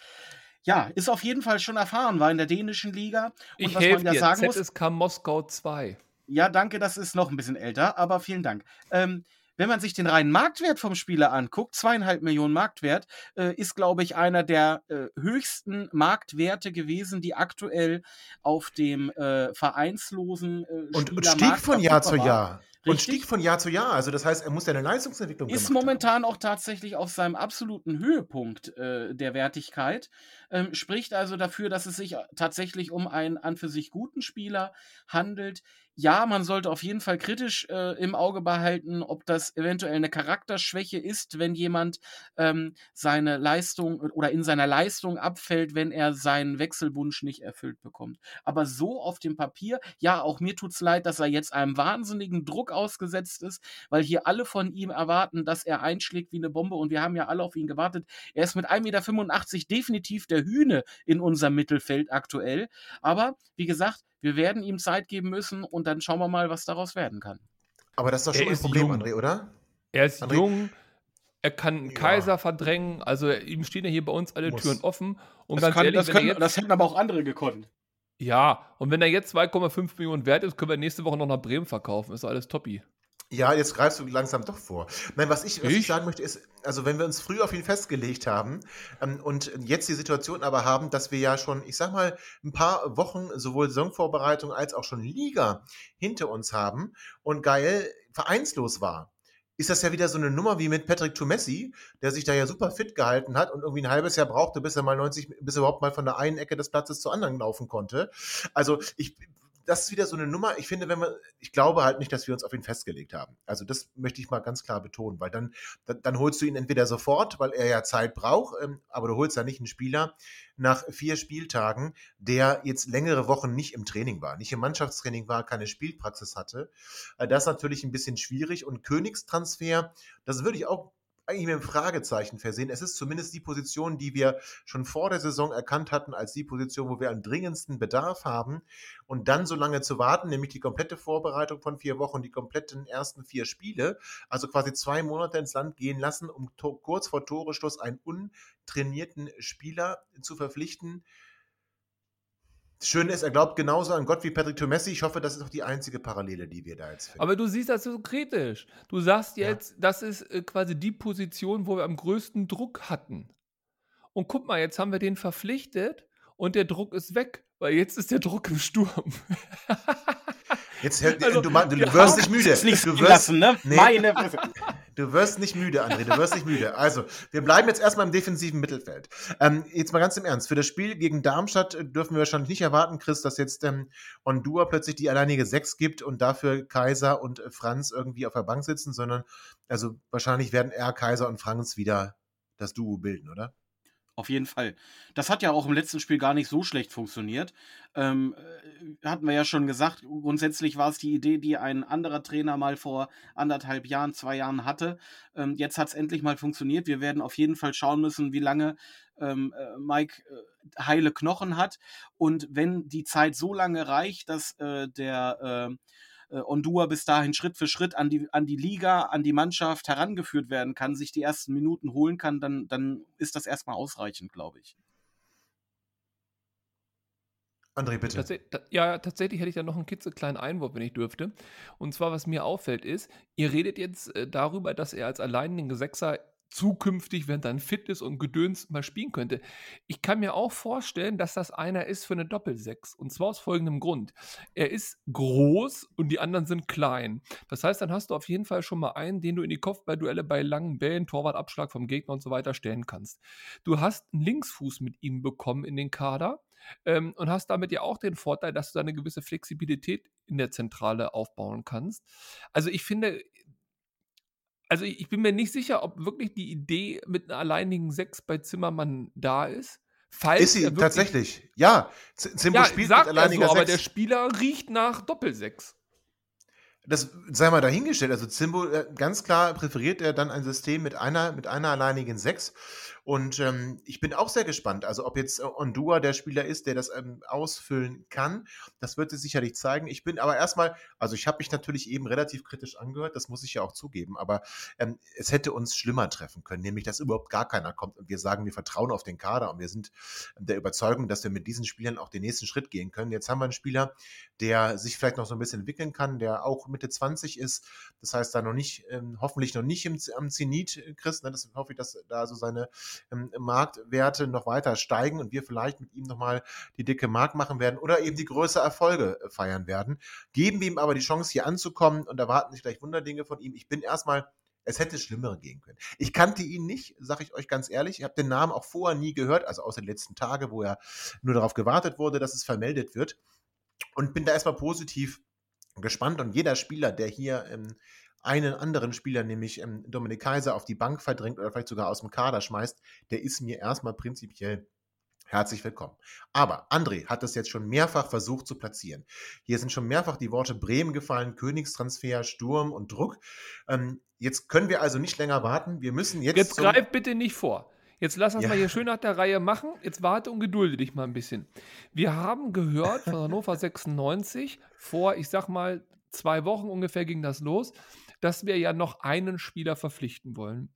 Ja, ist auf jeden Fall schon erfahren, war in der dänischen Liga. Und Ich was man ja dir, sagen muss, ZSK Moskau 2. ja, danke, das ist noch ein bisschen älter, aber vielen Dank. Ähm, wenn man sich den reinen Marktwert vom Spieler anguckt, zweieinhalb Millionen Marktwert, äh, ist, glaube ich, einer der äh, höchsten Marktwerte gewesen, die aktuell auf dem äh, vereinslosen äh, Und, und stieg von Jahr zu. Jahr. Und Richtig. stieg von Jahr zu Jahr. Also das heißt, er muss ja eine Leistungsentwicklung Ist momentan auch tatsächlich auf seinem absoluten Höhepunkt äh, der Wertigkeit. Ähm, spricht also dafür, dass es sich tatsächlich um einen an für sich guten Spieler handelt. Ja, man sollte auf jeden Fall kritisch äh, im Auge behalten, ob das eventuell eine Charakterschwäche ist, wenn jemand ähm, seine Leistung oder in seiner Leistung abfällt, wenn er seinen Wechselwunsch nicht erfüllt bekommt. Aber so auf dem Papier, ja, auch mir tut's leid, dass er jetzt einem wahnsinnigen Druck ausgesetzt ist, weil hier alle von ihm erwarten, dass er einschlägt wie eine Bombe und wir haben ja alle auf ihn gewartet. Er ist mit 1,85 Meter definitiv der Hühne in unserem Mittelfeld aktuell. Aber wie gesagt, wir werden ihm Zeit geben müssen und dann schauen wir mal, was daraus werden kann. Aber das ist doch Er schon ein ist Problem, jung. André, oder? Er ist André- jung, er kann einen Ja. Kaiser verdrängen, also ihm stehen ja hier bei uns alle Muss. Türen offen. Und Das, ganz kann, ehrlich, das, wenn er können, jetzt, das hätten aber auch andere gekonnt. ja, und wenn er jetzt 2,5 Millionen wert ist, können wir nächste Woche noch nach Bremen verkaufen. Ist doch alles toppi. Ja, jetzt greifst du langsam doch vor. Nein, was ich, was ich Ich? sagen möchte, ist, also wenn wir uns früh auf ihn festgelegt haben ähm, und jetzt die Situation aber haben, dass wir ja schon, ich sag mal, ein paar Wochen sowohl Saisonvorbereitung als auch schon Liga hinter uns haben und geil vereinslos war, ist das ja wieder so eine Nummer wie mit Patrick Tumessi, der sich da ja super fit gehalten hat und irgendwie ein halbes Jahr brauchte, bis er mal 90, bis er überhaupt mal von der einen Ecke des Platzes zur anderen laufen konnte. Also ich das ist wieder so eine Nummer. Ich finde, wenn man, ich glaube halt nicht, dass wir uns auf ihn festgelegt haben. Also das möchte ich mal ganz klar betonen, weil dann, dann, dann holst du ihn entweder sofort, weil er ja Zeit braucht, ähm, aber du holst ja nicht einen Spieler nach vier Spieltagen, der jetzt längere Wochen nicht im Training war, nicht im Mannschaftstraining war, keine Spielpraxis hatte. Äh, das ist natürlich ein bisschen schwierig und Königstransfer, das würde ich auch eigentlich mit einem Fragezeichen versehen. Es ist zumindest die Position, die wir schon vor der Saison erkannt hatten, als die Position, wo wir am dringendsten Bedarf haben. Und dann so lange zu warten, nämlich die komplette Vorbereitung von vier Wochen, die kompletten ersten vier Spiele, also quasi zwei Monate ins Land gehen lassen, um kurz vor Toreschluss einen untrainierten Spieler zu verpflichten, das Schöne ist, er glaubt genauso an Gott wie Patrick Tomessi. Ich hoffe, das ist auch die einzige Parallele, die wir da jetzt finden. Aber du siehst das so kritisch. Du sagst jetzt, ja. das ist äh, quasi die Position, wo wir am größten Druck hatten. Und guck mal, jetzt haben wir den verpflichtet und der Druck ist weg, weil jetzt ist der Druck im Sturm. Jetzt, also, du, du wirst nicht müde. Nicht du wirst, lassen, ne? Nee, Meine Du wirst nicht müde, André, du wirst nicht müde. Also, wir bleiben jetzt erstmal im defensiven Mittelfeld. Ähm, jetzt mal ganz im Ernst. Für das Spiel gegen Darmstadt dürfen wir wahrscheinlich nicht erwarten, Chris, dass jetzt ähm, Ondua plötzlich die alleinige Sechs gibt und dafür Kaiser und Franz irgendwie auf der Bank sitzen, sondern also wahrscheinlich werden er, Kaiser und Franz wieder das Duo bilden, oder? Auf jeden Fall. Das hat ja auch im letzten Spiel gar nicht so schlecht funktioniert. Ähm, äh, hatten wir ja schon gesagt, grundsätzlich war es die Idee, die ein anderer Trainer mal vor anderthalb Jahren, zwei Jahren hatte. Ähm, jetzt hat es endlich mal funktioniert. Wir werden auf jeden Fall schauen müssen, wie lange ähm, äh, Mike äh, heile Knochen hat. Und wenn die Zeit so lange reicht, dass äh, der äh, äh, Ondua bis dahin Schritt für Schritt an die, an die Liga, an die Mannschaft herangeführt werden kann, sich die ersten Minuten holen kann, dann, dann ist das erstmal ausreichend, glaube ich. André, bitte. Tats ja, tatsächlich hätte ich da noch einen klitzekleinen Einwurf, wenn ich dürfte. Und zwar, was mir auffällt, ist, ihr redet jetzt äh, darüber, dass er als alleinigen Sechser zukünftig, wenn dann fit ist und gedöns mal spielen könnte. Ich kann mir auch vorstellen, dass das einer ist für eine Doppelsechs. Und zwar aus folgendem Grund. Er ist groß und die anderen sind klein. Das heißt, dann hast du auf jeden Fall schon mal einen, den du in die Kopfballduelle bei langen Bällen, Torwartabschlag vom Gegner und so weiter stellen kannst. Du hast einen Linksfuß mit ihm bekommen in den Kader. Ähm, und hast damit ja auch den Vorteil, dass du da eine gewisse Flexibilität in der Zentrale aufbauen kannst. Also ich finde, also ich bin mir nicht sicher, ob wirklich die Idee mit einer alleinigen Sechs bei Zimmermann da ist. Falls ist sie wirklich, tatsächlich? Ja, Zimbo ja, spielt mit alleiniger so, Sechs. Aber der Spieler riecht nach Doppelsechs das sei mal dahingestellt. Also Zimbo, äh, ganz klar präferiert er dann ein System mit einer, mit einer alleinigen Sechs. Und ähm, ich bin auch sehr gespannt. Also ob jetzt äh, Ondua der Spieler ist, der das ähm, ausfüllen kann, das wird es sicherlich zeigen. Ich bin aber erstmal, also ich habe mich natürlich eben relativ kritisch angehört, das muss ich ja auch zugeben, aber ähm, es hätte uns schlimmer treffen können, nämlich dass überhaupt gar keiner kommt und wir sagen, wir vertrauen auf den Kader und wir sind der Überzeugung, dass wir mit diesen Spielern auch den nächsten Schritt gehen können. Jetzt haben wir einen Spieler, der sich vielleicht noch so ein bisschen entwickeln kann, der auch Mitte 20 ist, das heißt da noch nicht, ähm, hoffentlich noch nicht im, am Zenit, äh, Chris, ne? das hoffe ich, dass da so seine ähm, Marktwerte noch weiter steigen und wir vielleicht mit ihm nochmal die dicke Mark machen werden oder eben die größere Erfolge äh, feiern werden. Geben wir ihm aber die Chance, hier anzukommen und erwarten sich gleich Wunderdinge von ihm. Ich bin erstmal es hätte Schlimmere gehen können. Ich kannte ihn nicht, sage ich euch ganz ehrlich. Ich habe den Namen auch vorher nie gehört, also außer den letzten Tagen, wo er nur darauf gewartet wurde, dass es vermeldet wird. Und bin da erstmal positiv gespannt. Und jeder Spieler, der hier ähm, einen anderen Spieler, nämlich ähm, Dominik Kaiser, auf die Bank verdrängt oder vielleicht sogar aus dem Kader schmeißt, der ist mir erstmal prinzipiell herzlich willkommen. Aber André hat das jetzt schon mehrfach versucht zu platzieren. Hier sind schon mehrfach die Worte Bremen gefallen, Königstransfer, Sturm und Druck. Ähm, jetzt können wir also nicht länger warten. Wir müssen jetzt. Jetzt greif bitte nicht vor. Jetzt lass uns ja. mal hier schön nach der Reihe machen. Jetzt warte und gedulde dich mal ein bisschen. Wir haben gehört von Hannover 96 vor, ich sag mal, zwei Wochen ungefähr ging das los, dass wir ja noch einen Spieler verpflichten wollen.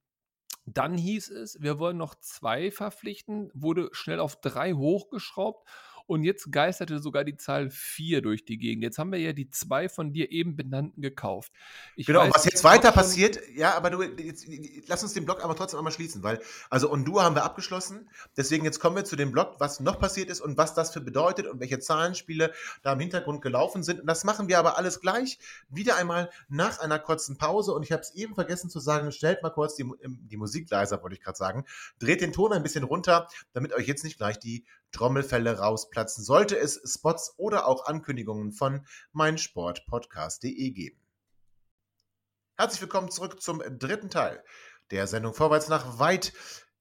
Dann hieß es, wir wollen noch zwei verpflichten, wurde schnell auf drei hochgeschraubt Und jetzt geisterte sogar die Zahl 4 durch die Gegend. Jetzt haben wir ja die zwei von dir eben benannten gekauft. Ich genau, weiß, was jetzt weiter passiert, ja, aber du, jetzt, lass uns den Block aber trotzdem einmal schließen, weil, also Ondua haben wir abgeschlossen. Deswegen jetzt kommen wir zu dem Block, was noch passiert ist und was das für bedeutet und welche Zahlenspiele da im Hintergrund gelaufen sind. Und das machen wir aber alles gleich wieder einmal nach einer kurzen Pause. Und ich habe es eben vergessen zu sagen, stellt mal kurz die, die Musik leiser, wollte ich gerade sagen. Dreht den Ton ein bisschen runter, damit euch jetzt nicht gleich die Trommelfälle rausplatzen. Sollte es Spots oder auch Ankündigungen von meinsportpodcast.de geben. Herzlich willkommen zurück zum dritten Teil der Sendung Vorwärts nach weit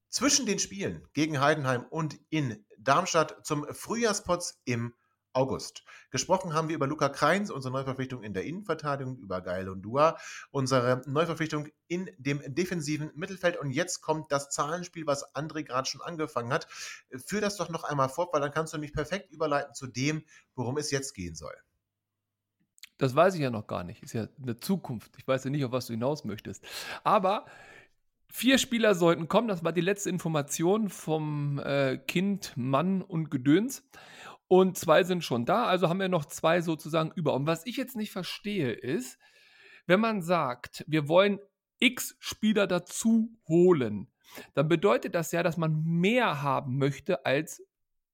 zwischen den Spielen gegen Heidenheim und in Darmstadt zum Frühjahrspots im August. Gesprochen haben wir über Luca Kreins, unsere Neuverpflichtung in der Innenverteidigung, über Geil und Dua, unsere Neuverpflichtung in dem defensiven Mittelfeld. Und jetzt kommt das Zahlenspiel, was André gerade schon angefangen hat. Führ das doch noch einmal fort, weil dann kannst du mich perfekt überleiten zu dem, worum es jetzt gehen soll. Das weiß ich ja noch gar nicht. Ist ja eine Zukunft. Ich weiß ja nicht, auf was du hinaus möchtest. Aber Vier Spieler sollten kommen, das war die letzte Information vom äh, Kind, Mann und Gedöns. Und zwei sind schon da, also haben wir noch zwei sozusagen über. Und was ich jetzt nicht verstehe, ist, wenn man sagt, wir wollen x Spieler dazu holen, dann bedeutet das ja, dass man mehr haben möchte als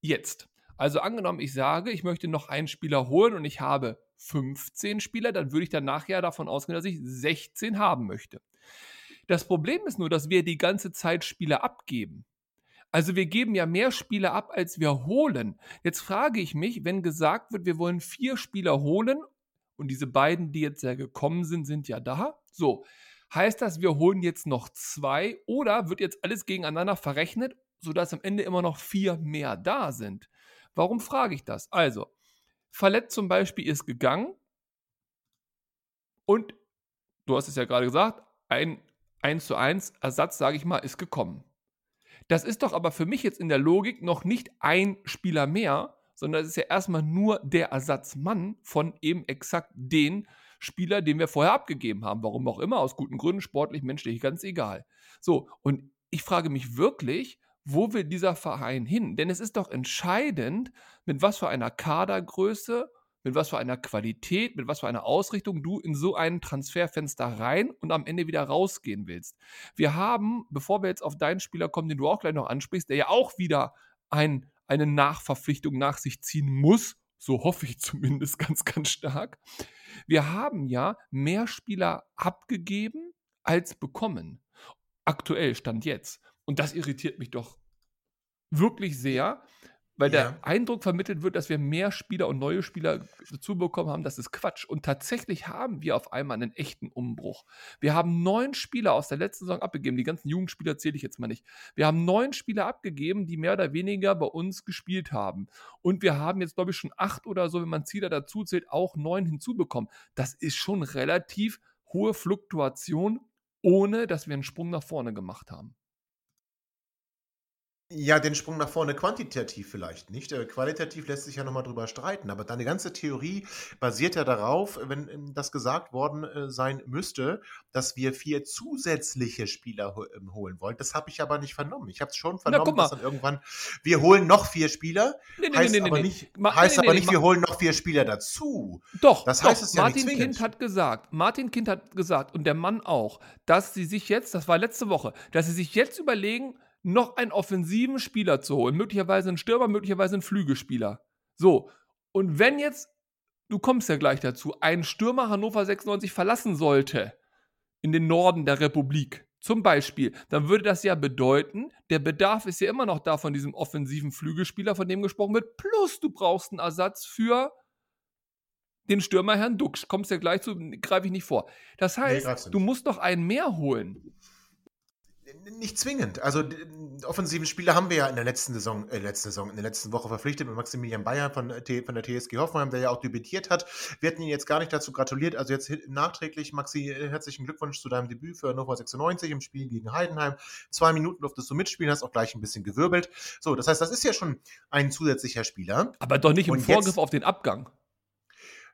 jetzt. Also angenommen, ich sage, ich möchte noch einen Spieler holen und ich habe 15 Spieler, dann würde ich dann nachher davon ausgehen, dass ich 16 haben möchte. Das Problem ist nur, dass wir die ganze Zeit Spieler abgeben. Also wir geben ja mehr Spieler ab, als wir holen. Jetzt frage ich mich, wenn gesagt wird, wir wollen vier Spieler holen und diese beiden, die jetzt ja gekommen sind, sind ja da. So, heißt das, wir holen jetzt noch zwei oder wird jetzt alles gegeneinander verrechnet, sodass am Ende immer noch vier mehr da sind? Warum frage ich das? Also, Fallett zum Beispiel ist gegangen und du hast es ja gerade gesagt, ein 1 zu 1 Ersatz, sage ich mal, ist gekommen. Das ist doch aber für mich jetzt in der Logik noch nicht ein Spieler mehr, sondern es ist ja erstmal nur der Ersatzmann von eben exakt den Spieler, den wir vorher abgegeben haben. Warum auch immer, aus guten Gründen, sportlich, menschlich, ganz egal. So, und ich frage mich wirklich, wo will dieser Verein hin? Denn es ist doch entscheidend, mit was für einer Kadergröße mit was für einer Qualität, mit was für einer Ausrichtung du in so ein Transferfenster rein und am Ende wieder rausgehen willst. Wir haben, bevor wir jetzt auf deinen Spieler kommen, den du auch gleich noch ansprichst, der ja auch wieder ein, eine Nachverpflichtung nach sich ziehen muss, so hoffe ich zumindest ganz, ganz stark. Wir haben ja mehr Spieler abgegeben als bekommen. Aktuell stand jetzt. Und das irritiert mich doch wirklich sehr, weil ja. der Eindruck vermittelt wird, dass wir mehr Spieler und neue Spieler dazu bekommen haben, das ist Quatsch. Und tatsächlich haben wir auf einmal einen echten Umbruch. Wir haben neun Spieler aus der letzten Saison abgegeben. Die ganzen Jugendspieler zähle ich jetzt mal nicht. Wir haben neun Spieler abgegeben, die mehr oder weniger bei uns gespielt haben. Und wir haben jetzt, glaube ich, schon acht oder so, wenn man Zieler dazu zählt, auch neun hinzubekommen. Das ist schon relativ hohe Fluktuation, ohne dass wir einen Sprung nach vorne gemacht haben. Ja, den Sprung nach vorne quantitativ vielleicht nicht. Äh, qualitativ lässt sich ja nochmal drüber streiten. Aber deine ganze Theorie basiert ja darauf, wenn ähm, das gesagt worden äh, sein müsste, dass wir vier zusätzliche Spieler ähm, holen wollen. Das habe ich aber nicht vernommen. Ich habe es schon vernommen, dass dann irgendwann wir holen noch vier Spieler. Nee, nee, heißt nee, aber nicht, heißt aber nicht wir holen noch vier Spieler dazu. Doch, das heißt doch, es ja Martin nicht Kind hat gesagt, Martin Kind hat gesagt und der Mann auch, dass sie sich jetzt, das war letzte Woche, dass sie sich jetzt überlegen, noch einen offensiven Spieler zu holen. Möglicherweise einen Stürmer, möglicherweise einen Flügelspieler. So. Und wenn jetzt, du kommst ja gleich dazu, ein Stürmer Hannover 96 verlassen sollte in den Norden der Republik, zum Beispiel, dann würde das ja bedeuten, der Bedarf ist ja immer noch da von diesem offensiven Flügelspieler, von dem gesprochen wird, plus du brauchst einen Ersatz für den Stürmer Herrn Duxch. Kommst ja gleich zu, greife ich nicht vor. Das heißt, nee, du musst doch einen mehr holen. Nicht zwingend. Also offensiven Spieler haben wir ja in der letzten Saison, äh, letzte Saison, in der letzten Woche verpflichtet mit Maximilian Bayer von, äh, von der TSG Hoffenheim, der ja auch debütiert hat. Wir hatten ihn jetzt gar nicht dazu gratuliert. Also jetzt nachträglich, Maxi, äh, herzlichen Glückwunsch zu deinem Debüt für Hannover 96 im Spiel gegen Heidenheim. Zwei Minuten durftest du mitspielen, hast auch gleich ein bisschen gewirbelt. So, das heißt, das ist ja schon ein zusätzlicher Spieler. Aber doch nicht im Und Vorgriff auf den Abgang.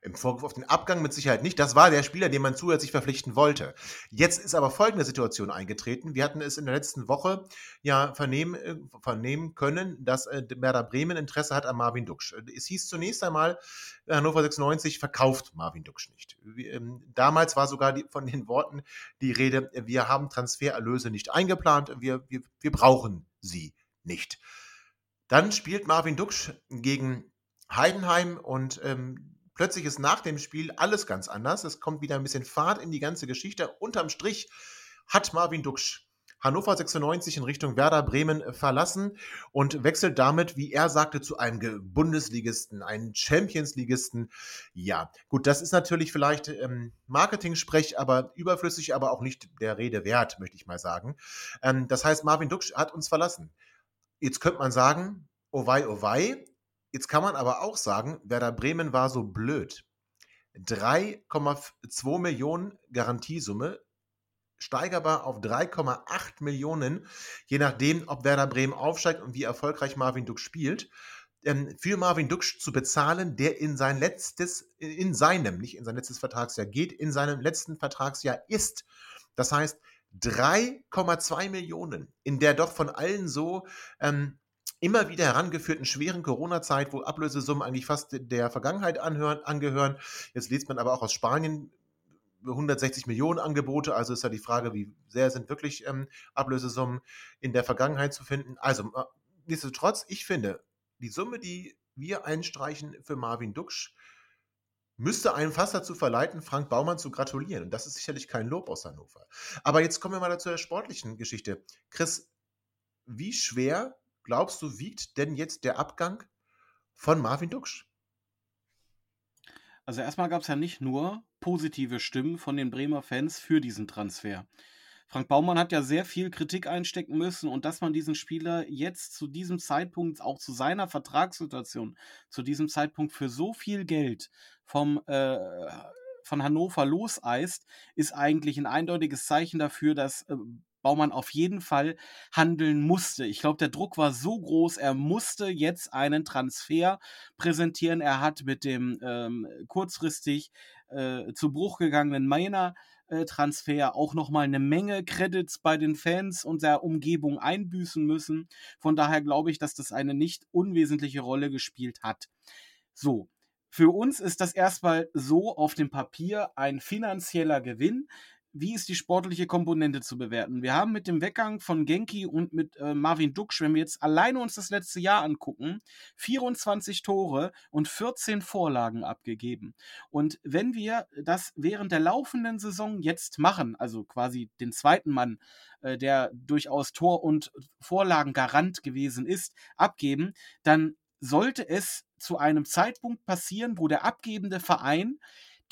Im Vorwurf auf den Abgang mit Sicherheit nicht. Das war der Spieler, den man zusätzlich verpflichten wollte. Jetzt ist aber folgende Situation eingetreten. Wir hatten es in der letzten Woche ja vernehmen, äh, vernehmen können, dass äh, Werder Bremen Interesse hat an Marvin Duksch. Es hieß zunächst einmal, Hannover 96 verkauft Marvin Duksch nicht. Ähm, damals war sogar die, von den Worten die Rede, wir haben Transfererlöse nicht eingeplant, wir, wir, wir brauchen sie nicht. Dann spielt Marvin Duksch gegen Heidenheim und ähm, Plötzlich ist nach dem Spiel alles ganz anders. Es kommt wieder ein bisschen Fahrt in die ganze Geschichte. Unterm Strich hat Marvin Duksch Hannover 96 in Richtung Werder Bremen verlassen und wechselt damit, wie er sagte, zu einem Bundesligisten, einem Champions-Ligisten. Ja, gut, das ist natürlich vielleicht ähm, Marketing-Sprech, aber überflüssig, aber auch nicht der Rede wert, möchte ich mal sagen. Ähm, das heißt, Marvin Duksch hat uns verlassen. Jetzt könnte man sagen, oh wei, oh wei, Jetzt kann man aber auch sagen, Werder Bremen war so blöd. 3,2 Millionen Garantiesumme, steigerbar auf 3,8 Millionen, je nachdem, ob Werder Bremen aufsteigt und wie erfolgreich Marvin Duck spielt, ähm, für Marvin Duck zu bezahlen, der in sein letztes, in seinem, nicht in sein letztes Vertragsjahr geht, in seinem letzten Vertragsjahr ist. Das heißt, 3,2 Millionen in der doch von allen so ähm, immer wieder herangeführten schweren Corona-Zeit, wo Ablösesummen eigentlich fast der Vergangenheit anhören, angehören. Jetzt liest man aber auch aus Spanien 160 Millionen Angebote. Also ist ja die Frage, wie sehr sind wirklich ähm, Ablösesummen in der Vergangenheit zu finden. Also äh, nichtsdestotrotz, ich finde, die Summe, die wir einstreichen für Marvin Duksch, müsste einen fast dazu verleiten, Frank Baumann zu gratulieren. Und das ist sicherlich kein Lob aus Hannover. Aber jetzt kommen wir mal zur sportlichen Geschichte. Chris, wie schwer glaubst du, wiegt denn jetzt der Abgang von Marvin Duksch? Also erstmal gab es ja nicht nur positive Stimmen von den Bremer Fans für diesen Transfer. Frank Baumann hat ja sehr viel Kritik einstecken müssen und dass man diesen Spieler jetzt zu diesem Zeitpunkt, auch zu seiner Vertragssituation, zu diesem Zeitpunkt für so viel Geld vom äh, von Hannover loseist, ist eigentlich ein eindeutiges Zeichen dafür, dass äh, Baumann auf jeden Fall handeln musste. Ich glaube, der Druck war so groß, er musste jetzt einen Transfer präsentieren. Er hat mit dem ähm, kurzfristig äh, zu Bruch gegangenen Mainer äh, Transfer auch nochmal eine Menge Credits bei den Fans und der Umgebung einbüßen müssen. Von daher glaube ich, dass das eine nicht unwesentliche Rolle gespielt hat. So, für uns ist das erstmal so auf dem Papier ein finanzieller Gewinn wie ist die sportliche Komponente zu bewerten? Wir haben mit dem Weggang von Genki und mit äh, Marvin Duksch, wenn wir jetzt alleine uns das letzte Jahr angucken, 24 Tore und 14 Vorlagen abgegeben. Und wenn wir das während der laufenden Saison jetzt machen, also quasi den zweiten Mann, äh, der durchaus Tor- und Vorlagengarant gewesen ist, abgeben, dann sollte es zu einem Zeitpunkt passieren, wo der abgebende Verein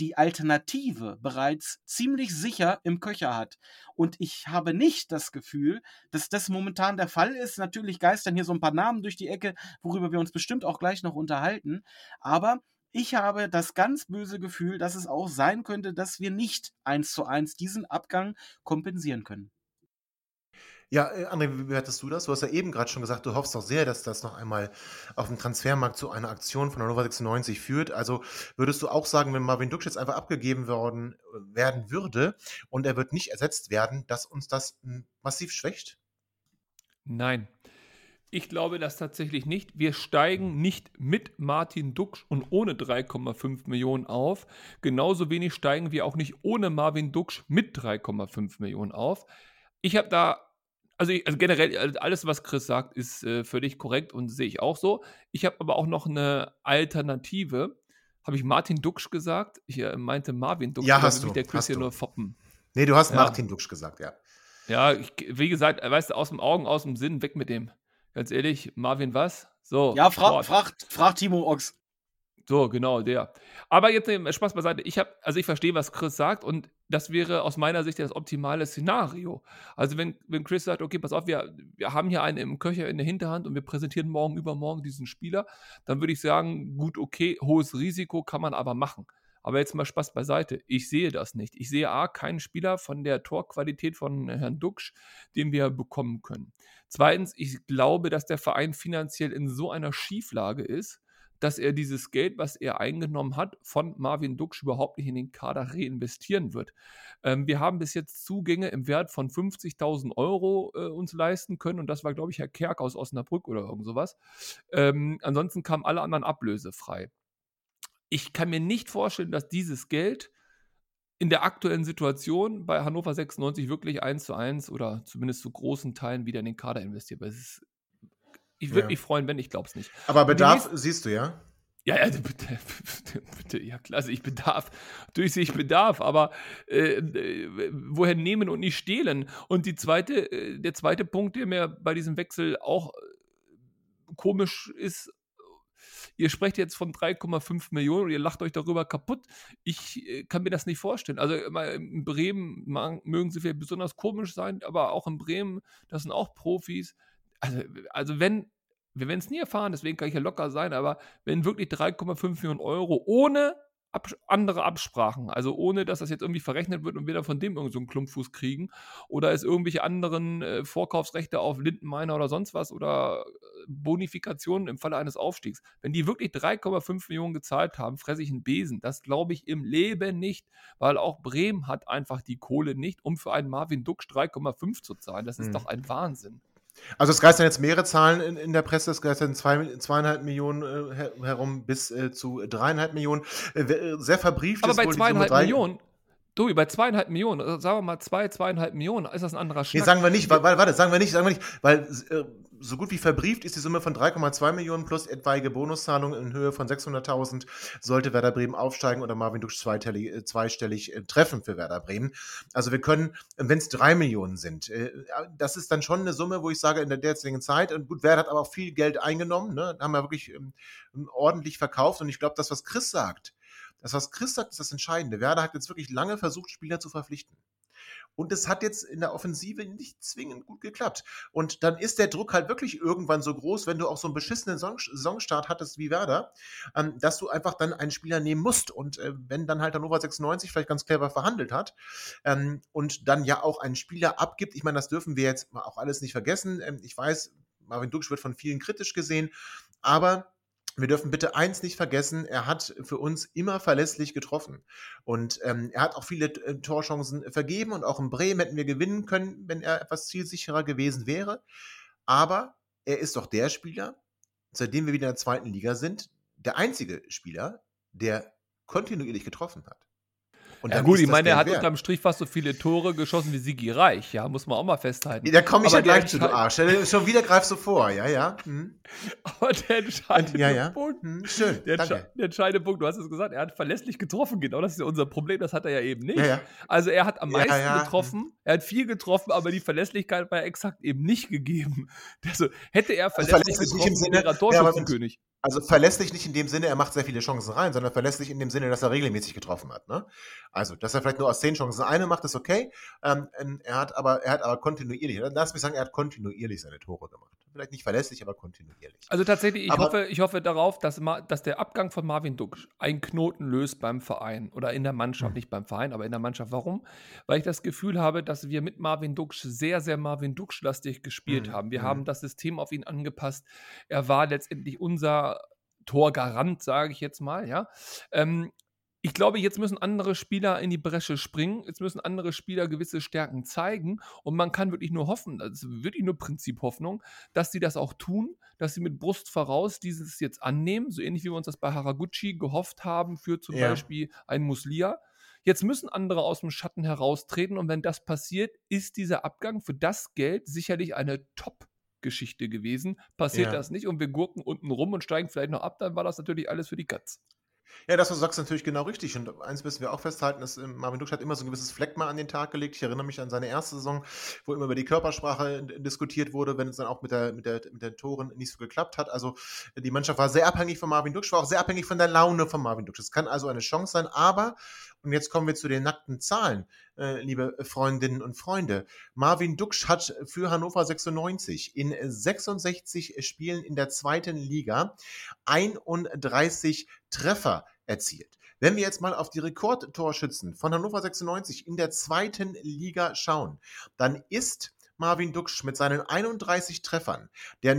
die Alternative bereits ziemlich sicher im Köcher hat. Und ich habe nicht das Gefühl, dass das momentan der Fall ist. Natürlich geistern hier so ein paar Namen durch die Ecke, worüber wir uns bestimmt auch gleich noch unterhalten. Aber ich habe das ganz böse Gefühl, dass es auch sein könnte, dass wir nicht eins zu eins diesen Abgang kompensieren können. Ja, äh, André, wie bewertest du das? Du hast ja eben gerade schon gesagt, du hoffst doch sehr, dass das noch einmal auf dem Transfermarkt zu einer Aktion von Hannover 96 führt. Also würdest du auch sagen, wenn Marvin Duksch jetzt einfach abgegeben worden, äh, werden würde und er wird nicht ersetzt werden, dass uns das hm, massiv schwächt? Nein. Ich glaube das tatsächlich nicht. Wir steigen nicht mit Martin Duksch und ohne 3,5 Millionen auf. Genauso wenig steigen wir auch nicht ohne Marvin Duksch mit 3,5 Millionen auf. Ich habe da also, ich, also generell, also alles, was Chris sagt, ist äh, völlig korrekt und sehe ich auch so. Ich habe aber auch noch eine Alternative. Habe ich Martin Duxch gesagt? Ich äh, meinte Marvin Duxch. Ja, hast du. Der Chris hier nur foppen. Nee, du hast ja. Martin Duxch gesagt, ja. Ja, ich, wie gesagt, weißt du, aus dem Augen, aus dem Sinn, weg mit dem. Ganz ehrlich, Marvin was? So. Ja, frag, frag, frag Timo Ochs. So, genau, der. Aber jetzt äh, Spaß beiseite. Ich habe, also ich verstehe, was Chris sagt und das wäre aus meiner Sicht das optimale Szenario. Also wenn, wenn Chris sagt, okay, pass auf, wir, wir haben hier einen im Köcher in der Hinterhand und wir präsentieren morgen übermorgen diesen Spieler, dann würde ich sagen, gut, okay, hohes Risiko kann man aber machen. Aber jetzt mal Spaß beiseite. Ich sehe das nicht. Ich sehe A, keinen Spieler von der Torqualität von Herrn Duxch, den wir bekommen können. Zweitens, ich glaube, dass der Verein finanziell in so einer Schieflage ist, dass er dieses Geld, was er eingenommen hat, von Marvin Duksch überhaupt nicht in den Kader reinvestieren wird. Ähm, wir haben bis jetzt Zugänge im Wert von 50.000 Euro äh, uns leisten können und das war, glaube ich, Herr Kerk aus Osnabrück oder irgend sowas. Ähm, ansonsten kamen alle anderen ablösefrei. Ich kann mir nicht vorstellen, dass dieses Geld in der aktuellen Situation bei Hannover 96 wirklich eins zu eins oder zumindest zu großen Teilen wieder in den Kader investiert. Ist, ich würde ja. mich freuen, wenn, ich glaube es nicht. Aber Bedarf siehst du ja? Ja, ja, bitte, bitte, ja, klasse, ich bedarf. Natürlich sehe ich Bedarf, aber äh, äh, woher nehmen und nicht stehlen? Und die zweite, äh, der zweite Punkt, der mir bei diesem Wechsel auch äh, komisch ist, ihr sprecht jetzt von 3,5 Millionen und ihr lacht euch darüber kaputt. Ich äh, kann mir das nicht vorstellen. Also in Bremen mögen sie vielleicht besonders komisch sein, aber auch in Bremen, das sind auch Profis. Also, also wenn wir werden es nie erfahren, deswegen kann ich ja locker sein, aber wenn wirklich 3,5 Millionen Euro ohne Abs andere Absprachen, also ohne, dass das jetzt irgendwie verrechnet wird und wir dann von dem irgendeinen so Klumpfuß kriegen oder es irgendwelche anderen äh, Vorkaufsrechte auf Lindenmeiner oder sonst was oder äh, Bonifikationen im Falle eines Aufstiegs, wenn die wirklich 3,5 Millionen gezahlt haben, fresse ich einen Besen. Das glaube ich im Leben nicht, weil auch Bremen hat einfach die Kohle nicht, um für einen Marvin Dux 3,5 zu zahlen. Das ist mhm. doch ein Wahnsinn. Also es geistern jetzt mehrere Zahlen in, in der Presse, es geistern zwei, zweieinhalb Millionen äh, herum bis äh, zu dreieinhalb Millionen. Äh, äh sehr verbrieft Aber ist bei zweieinhalb Millionen, Du, bei zweieinhalb Millionen, äh, sagen wir mal zwei, zweieinhalb Millionen, ist das ein anderer Schnack? Nee, sagen wir nicht, weil, warte, sagen wir nicht, sagen wir nicht, weil äh, so gut wie verbrieft ist die Summe von 3,2 Millionen plus etwaige Bonuszahlungen in Höhe von 600.000 sollte Werder Bremen aufsteigen oder Marvin Dux zweistellig, zweistellig äh, treffen für Werder Bremen. Also wir können, wenn es drei Millionen sind, äh, das ist dann schon eine Summe, wo ich sage, in der derzeitigen Zeit, und gut, Werder hat aber auch viel Geld eingenommen, ne, haben wir wirklich ähm, ordentlich verkauft und ich glaube, das, was Chris sagt, das, was Chris sagt, ist das Entscheidende. Werder hat jetzt wirklich lange versucht, Spieler zu verpflichten. Und es hat jetzt in der Offensive nicht zwingend gut geklappt. Und dann ist der Druck halt wirklich irgendwann so groß, wenn du auch so einen beschissenen Saisonstart hattest wie Werder, ähm, dass du einfach dann einen Spieler nehmen musst. Und äh, wenn dann halt Hannover 96 vielleicht ganz clever verhandelt hat ähm, und dann ja auch einen Spieler abgibt, ich meine, das dürfen wir jetzt auch alles nicht vergessen. Ähm, ich weiß, Marvin Duksch wird von vielen kritisch gesehen, aber wir dürfen bitte eins nicht vergessen, er hat für uns immer verlässlich getroffen. Und ähm, er hat auch viele äh, Torchancen vergeben und auch in Bremen hätten wir gewinnen können, wenn er etwas zielsicherer gewesen wäre. Aber er ist doch der Spieler, seitdem wir wieder in der zweiten Liga sind, der einzige Spieler, der kontinuierlich getroffen hat. Und ja gut, ich meine, er hat wert. unterm Strich fast so viele Tore geschossen wie Sigi Reich, ja, muss man auch mal festhalten. Da komme ich Aber ja gleich zu, du Arsch. Schon wieder greifst du vor, ja, ja. Hm. Aber der entscheidende ja, ja. Punkt, hm, schön, der, der, entscheidende Punkt, du hast es gesagt, er hat verlässlich getroffen, genau, das ist ja unser Problem, das hat er ja eben nicht. Ja, also er hat am meisten getroffen, er hat viel getroffen, aber die Verlässlichkeit war ja exakt eben nicht gegeben. Also hätte er verlässlich, also verlässlich getroffen, wäre er Torschützenkönig. Also verlässlich nicht in dem Sinne, er macht sehr viele Chancen rein, sondern verlässlich in dem Sinne, dass er regelmäßig getroffen hat. Ne? Also, dass er vielleicht nur aus zehn Chancen eine macht, ist okay. Ähm, er hat aber, er hat aber kontinuierlich, lass mich sagen, er hat kontinuierlich seine Tore gemacht. Vielleicht nicht verlässlich, aber kontinuierlich. Also tatsächlich, ich, aber, hoffe, ich hoffe darauf, dass, dass der Abgang von Marvin Duck einen Knoten löst beim Verein oder in der Mannschaft, hm. nicht beim Verein, aber in der Mannschaft. Warum? Weil ich das Gefühl habe, dass wir mit Marvin Duck sehr, sehr Marvin Duck-lastig gespielt hm. haben. Wir hm. haben das System auf ihn angepasst. Er war letztendlich unser Torgarant, sage ich jetzt mal, ja. Ähm, ich glaube, jetzt müssen andere Spieler in die Bresche springen. Jetzt müssen andere Spieler gewisse Stärken zeigen. Und man kann wirklich nur hoffen, das ist wirklich nur Prinzip Hoffnung, dass sie das auch tun, dass sie mit Brust voraus dieses jetzt annehmen. So ähnlich wie wir uns das bei Haraguchi gehofft haben für zum ja. Beispiel ein Muslia. Jetzt müssen andere aus dem Schatten heraustreten. Und wenn das passiert, ist dieser Abgang für das Geld sicherlich eine Top- Geschichte gewesen. Passiert ja. das nicht und wir gurken unten rum und steigen vielleicht noch ab, dann war das natürlich alles für die Katz. Ja, das, was du sagst, ist natürlich genau richtig. Und eins müssen wir auch festhalten, dass ähm, Marvin Duksch hat immer so ein gewisses Fleckma an den Tag gelegt. Ich erinnere mich an seine erste Saison, wo immer über die Körpersprache diskutiert wurde, wenn es dann auch mit, der, mit, der, mit den Toren nicht so geklappt hat. Also die Mannschaft war sehr abhängig von Marvin Duksch, war auch sehr abhängig von der Laune von Marvin Duksch. Es kann also eine Chance sein, aber, und jetzt kommen wir zu den nackten Zahlen, äh, liebe Freundinnen und Freunde. Marvin Duksch hat für Hannover 96 in 66 Spielen in der zweiten Liga 31 Treffer erzielt. Wenn wir jetzt mal auf die Rekordtorschützen von Hannover 96 in der zweiten Liga schauen, dann ist Marvin Duksch mit seinen 31 Treffern der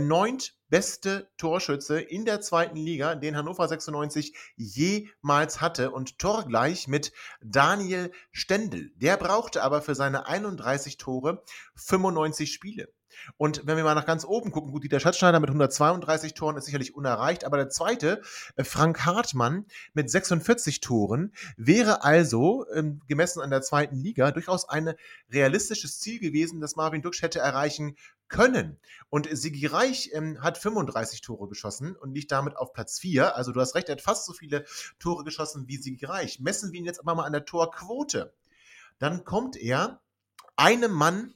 neuntbeste Torschütze in der zweiten Liga, den Hannover 96 jemals hatte und torgleich mit Daniel Stendel. Der brauchte aber für seine 31 Tore 95 Spiele. Und wenn wir mal nach ganz oben gucken, gut, Dieter Schatzschneider mit 132 Toren ist sicherlich unerreicht, aber der zweite, äh, Frank Hartmann mit 46 Toren, wäre also ähm, gemessen an der zweiten Liga durchaus ein realistisches Ziel gewesen, das Marvin Duksch hätte erreichen können. Und Sigi Reich ähm, hat 35 Tore geschossen und liegt damit auf Platz 4. Also du hast recht, er hat fast so viele Tore geschossen wie Sigi Reich. Messen wir ihn jetzt aber mal an der Torquote. Dann kommt er einem Mann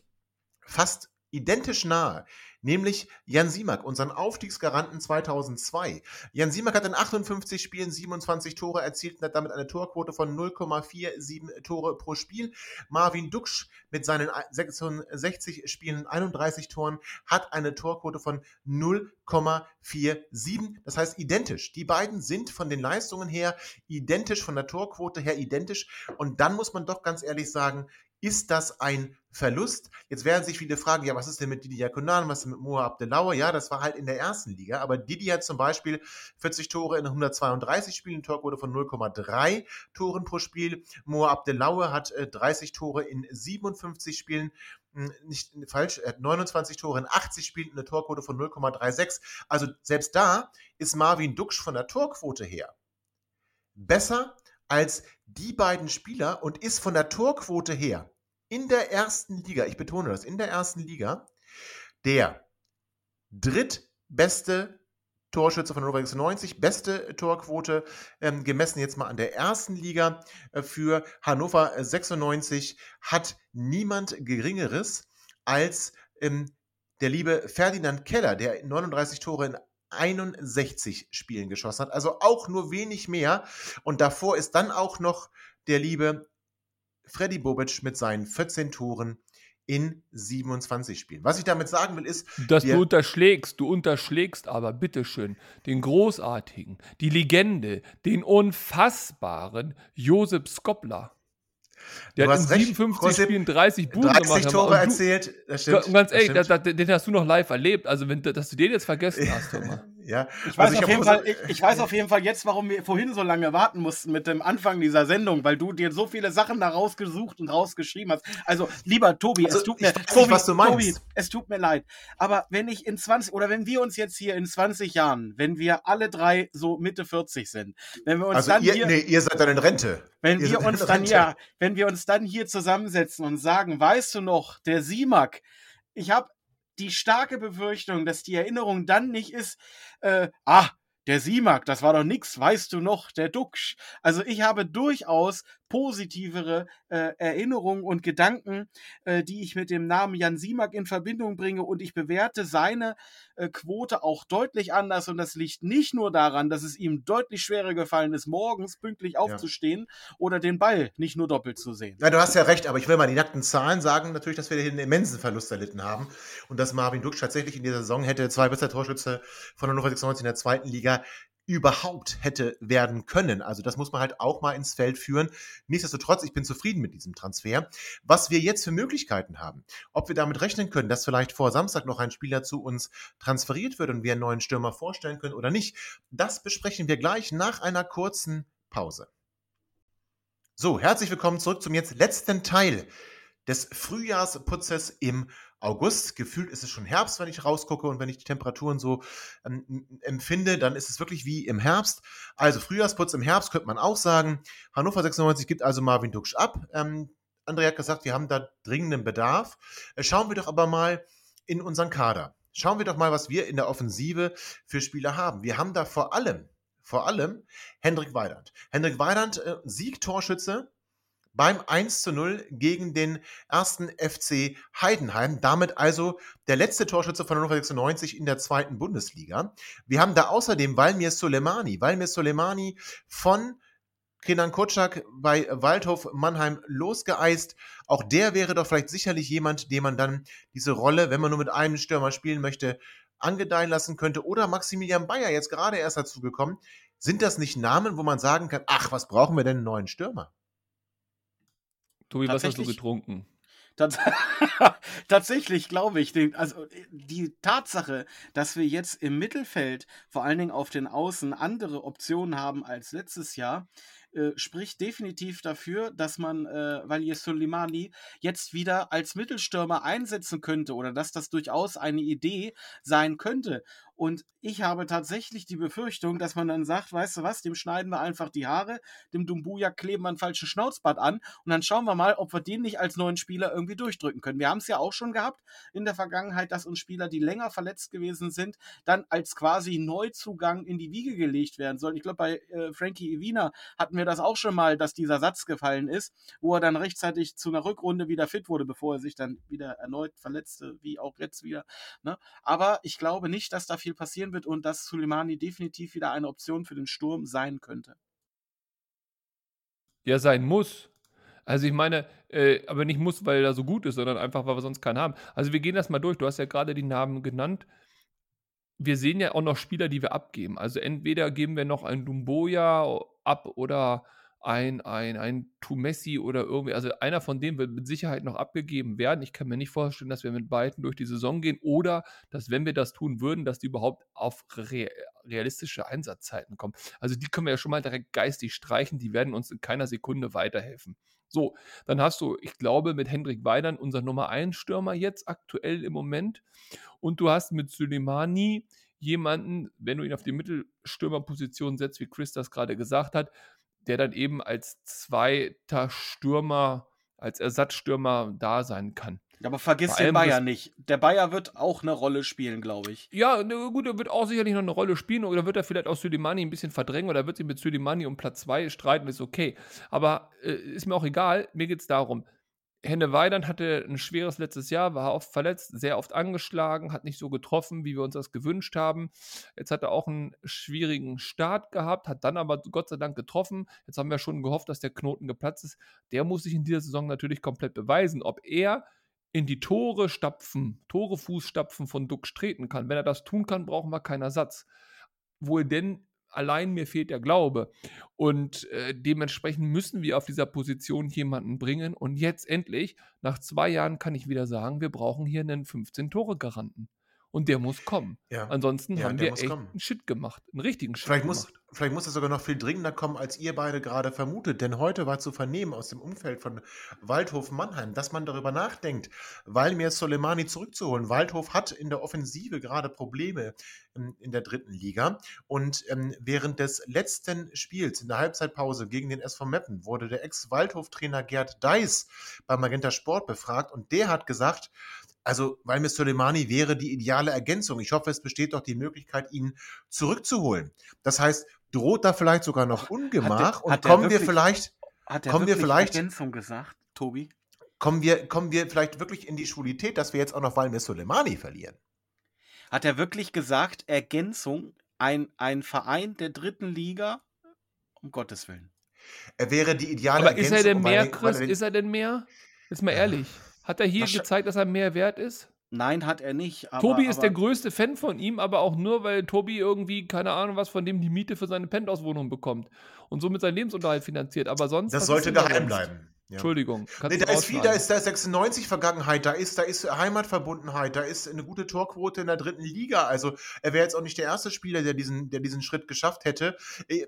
fast identisch nahe, nämlich Jan Simak, unseren Aufstiegsgaranten 2002. Jan Simak hat in 58 Spielen 27 Tore erzielt und hat damit eine Torquote von 0,47 Tore pro Spiel. Marvin Duksch mit seinen 66 Spielen 31 Toren hat eine Torquote von 0,47. Das heißt identisch. Die beiden sind von den Leistungen her identisch, von der Torquote her identisch. Und dann muss man doch ganz ehrlich sagen, ist das ein Verlust? Jetzt werden sich viele fragen, ja, was ist denn mit Didi Yakunan, was ist denn mit Moa Abdelaue? Ja, das war halt in der ersten Liga, aber Didi hat zum Beispiel 40 Tore in 132 Spielen, Torquote von 0,3 Toren pro Spiel. Moa Abdelaue hat 30 äh, Tore in 57 Spielen, hm, nicht falsch, er hat 29 Tore in 80 Spielen, eine Torquote von 0,36. Also selbst da ist Marvin Duksch von der Torquote her besser als die beiden Spieler und ist von der Torquote her in der ersten Liga, ich betone das, in der ersten Liga, der drittbeste Torschütze von Hannover 96, beste Torquote ähm, gemessen jetzt mal an der ersten Liga äh, für Hannover 96 hat niemand Geringeres als ähm, der liebe Ferdinand Keller, der 39 Tore in 61 Spielen geschossen hat. Also auch nur wenig mehr. Und davor ist dann auch noch der liebe Freddy Bobic mit seinen 14 Toren in 27 Spielen. Was ich damit sagen will, ist. Dass du unterschlägst, du unterschlägst aber bitteschön den großartigen, die Legende, den unfassbaren Josep Skopler. Der du hat in 57 recht, Spielen 30 Buden 30 gemacht. Tore du, erzählt, das stimmt. Und ganz ehrlich, das, das, den hast du noch live erlebt. Also, wenn, dass du den jetzt vergessen hast, mal. Ja. Ich weiß, also ich auf jeden Fall, ich, ich, weiß auf jeden Fall jetzt, warum wir vorhin so lange warten mussten mit dem Anfang dieser Sendung, weil du dir so viele Sachen da rausgesucht und rausgeschrieben hast. Also, lieber Tobi, also, es tut mir, Tobi, du meinst. Tobi, es tut mir leid. Aber wenn ich in 20 oder wenn wir uns jetzt hier in 20 Jahren, wenn wir alle drei so Mitte 40 sind, wenn wir uns also dann ihr, hier, nee, ihr seid dann in Rente. Wenn ihr wir uns dann ja, wenn wir uns dann hier zusammensetzen und sagen, weißt du noch, der Simak, ich habe die starke Befürchtung, dass die Erinnerung dann nicht ist, äh, ah, der Simak, das war doch nix, weißt du noch, der Duxch. Also ich habe durchaus positivere äh, Erinnerungen und Gedanken, äh, die ich mit dem Namen Jan Simak in Verbindung bringe und ich bewerte seine äh, Quote auch deutlich anders und das liegt nicht nur daran, dass es ihm deutlich schwerer gefallen ist, morgens pünktlich aufzustehen ja. oder den Ball nicht nur doppelt zu sehen. Ja, du hast ja recht, aber ich will mal die nackten Zahlen sagen, natürlich, dass wir hier einen immensen Verlust erlitten haben und dass Marvin Duxch tatsächlich in dieser Saison hätte zwei bester Torschütze von Hannover 96 in der zweiten Liga überhaupt hätte werden können. Also das muss man halt auch mal ins Feld führen. Nichtsdestotrotz, ich bin zufrieden mit diesem Transfer. Was wir jetzt für Möglichkeiten haben, ob wir damit rechnen können, dass vielleicht vor Samstag noch ein Spieler zu uns transferiert wird und wir einen neuen Stürmer vorstellen können oder nicht, das besprechen wir gleich nach einer kurzen Pause. So, herzlich willkommen zurück zum jetzt letzten Teil des Frühjahrsputzes im August. Gefühlt ist es schon Herbst, wenn ich rausgucke und wenn ich die Temperaturen so ähm, empfinde, dann ist es wirklich wie im Herbst. Also Frühjahrsputz im Herbst könnte man auch sagen. Hannover 96 gibt also Marvin Duksch ab. Ähm, André hat gesagt, wir haben da dringenden Bedarf. Äh, schauen wir doch aber mal in unseren Kader. Schauen wir doch mal, was wir in der Offensive für Spieler haben. Wir haben da vor allem, vor allem Hendrik Weidand. Hendrik Weidand, äh, Siegtorschütze, beim 1 zu 0 gegen den ersten FC Heidenheim. Damit also der letzte Torschütze von Hannover 96 in der zweiten Bundesliga. Wir haben da außerdem Valmir Soleimani. Valmir Soleimani von Kenan Kotschak bei Waldhof Mannheim losgeeist. Auch der wäre doch vielleicht sicherlich jemand, dem man dann diese Rolle, wenn man nur mit einem Stürmer spielen möchte, angedeihen lassen könnte. Oder Maximilian Bayer, jetzt gerade erst dazu gekommen. Sind das nicht Namen, wo man sagen kann, ach, was brauchen wir denn einen neuen Stürmer? Tobi, was hast du getrunken? Tats Tatsächlich glaube ich, den, also äh, die Tatsache, dass wir jetzt im Mittelfeld, vor allen Dingen auf den Außen, andere Optionen haben als letztes Jahr, äh, spricht definitiv dafür, dass man äh, Valier Soleimani jetzt wieder als Mittelstürmer einsetzen könnte oder dass das durchaus eine Idee sein könnte. Und ich habe tatsächlich die Befürchtung, dass man dann sagt, weißt du was, dem schneiden wir einfach die Haare, dem Dumbuya kleben wir einen falschen Schnauzbart an und dann schauen wir mal, ob wir den nicht als neuen Spieler irgendwie durchdrücken können. Wir haben es ja auch schon gehabt in der Vergangenheit, dass uns Spieler, die länger verletzt gewesen sind, dann als quasi Neuzugang in die Wiege gelegt werden sollen. Ich glaube, bei äh, Frankie Evina hatten wir das auch schon mal, dass dieser Satz gefallen ist, wo er dann rechtzeitig zu einer Rückrunde wieder fit wurde, bevor er sich dann wieder erneut verletzte, wie auch jetzt wieder. Ne? Aber ich glaube nicht, dass da viel viel passieren wird und dass Suleimani definitiv wieder eine Option für den Sturm sein könnte. Ja, sein muss. Also ich meine, äh, aber nicht muss, weil er so gut ist, sondern einfach, weil wir sonst keinen haben. Also wir gehen das mal durch. Du hast ja gerade die Namen genannt. Wir sehen ja auch noch Spieler, die wir abgeben. Also entweder geben wir noch einen Dumboya ab oder ein, ein, ein Tumessi oder irgendwie, also einer von denen wird mit Sicherheit noch abgegeben werden. Ich kann mir nicht vorstellen, dass wir mit beiden durch die Saison gehen oder dass, wenn wir das tun würden, dass die überhaupt auf re realistische Einsatzzeiten kommen. Also die können wir ja schon mal direkt geistig streichen, die werden uns in keiner Sekunde weiterhelfen. So, dann hast du, ich glaube, mit Hendrik Weidern unser Nummer 1 Stürmer jetzt aktuell im Moment. Und du hast mit Suleimani jemanden, wenn du ihn auf die Mittelstürmerposition setzt, wie Chris das gerade gesagt hat, der dann eben als zweiter Stürmer, als Ersatzstürmer da sein kann. Aber vergiss den Bayer nicht. Der Bayer wird auch eine Rolle spielen, glaube ich. Ja, ne, gut, er wird auch sicherlich noch eine Rolle spielen oder wird er vielleicht auch Sülimani ein bisschen verdrängen oder wird sich mit Sülimani um Platz 2 streiten, ist okay. Aber äh, ist mir auch egal, mir geht es darum, Henne Weidand hatte ein schweres letztes Jahr, war oft verletzt, sehr oft angeschlagen, hat nicht so getroffen, wie wir uns das gewünscht haben. Jetzt hat er auch einen schwierigen Start gehabt, hat dann aber Gott sei Dank getroffen. Jetzt haben wir schon gehofft, dass der Knoten geplatzt ist. Der muss sich in dieser Saison natürlich komplett beweisen, ob er in die Tore stapfen, Tore Fußstapfen von Duck treten kann. Wenn er das tun kann, brauchen wir keinen Ersatz. Wohl denn allein mir fehlt der Glaube. Und äh, dementsprechend müssen wir auf dieser Position jemanden bringen. Und jetzt endlich, nach zwei Jahren, kann ich wieder sagen, wir brauchen hier einen 15-Tore-Garanten. Und der muss kommen. Ja. Ansonsten ja, haben wir echt kommen. einen Shit gemacht. Einen richtigen Shit vielleicht gemacht. Muss, vielleicht muss es sogar noch viel dringender kommen, als ihr beide gerade vermutet. Denn heute war zu vernehmen aus dem Umfeld von Waldhof Mannheim, dass man darüber nachdenkt, Walmir Soleimani zurückzuholen. Waldhof hat in der Offensive gerade Probleme in, in der dritten Liga. Und ähm, während des letzten Spiels in der Halbzeitpause gegen den SV Meppen wurde der Ex-Waldhof-Trainer Gerd Deis beim Magenta Sport befragt. Und der hat gesagt, also Walmir Soleimani wäre die ideale Ergänzung. Ich hoffe, es besteht doch die Möglichkeit, ihn zurückzuholen. Das heißt, droht da vielleicht sogar noch Ungemach hat der, und kommen wirklich, wir vielleicht hat er kommen wir vielleicht Ergänzung gesagt, Tobi? Kommen wir, kommen wir vielleicht wirklich in die Schwulität, dass wir jetzt auch noch Walmir Soleimani verlieren? Hat er wirklich gesagt, Ergänzung, ein, ein Verein der dritten Liga? Um Gottes Willen. Er wäre die ideale Aber Ergänzung. ist er denn mehr, Chris? Ist er denn mehr? Ist mal ehrlich. Hat er hier gezeigt, dass er mehr wert ist? Nein, hat er nicht. Aber, Tobi ist aber der größte Fan von ihm, aber auch nur, weil Tobi irgendwie, keine Ahnung, was von dem die Miete für seine Penthouse-Wohnung bekommt und somit seinen Lebensunterhalt finanziert. Aber sonst. Das sollte geheim bleiben. Ja. Entschuldigung. Nee, da ist viel, da ist, da ist 96 Vergangenheit, da ist, da ist Heimatverbundenheit, da ist eine gute Torquote in der dritten Liga. Also er wäre jetzt auch nicht der erste Spieler, der diesen, der diesen Schritt geschafft hätte.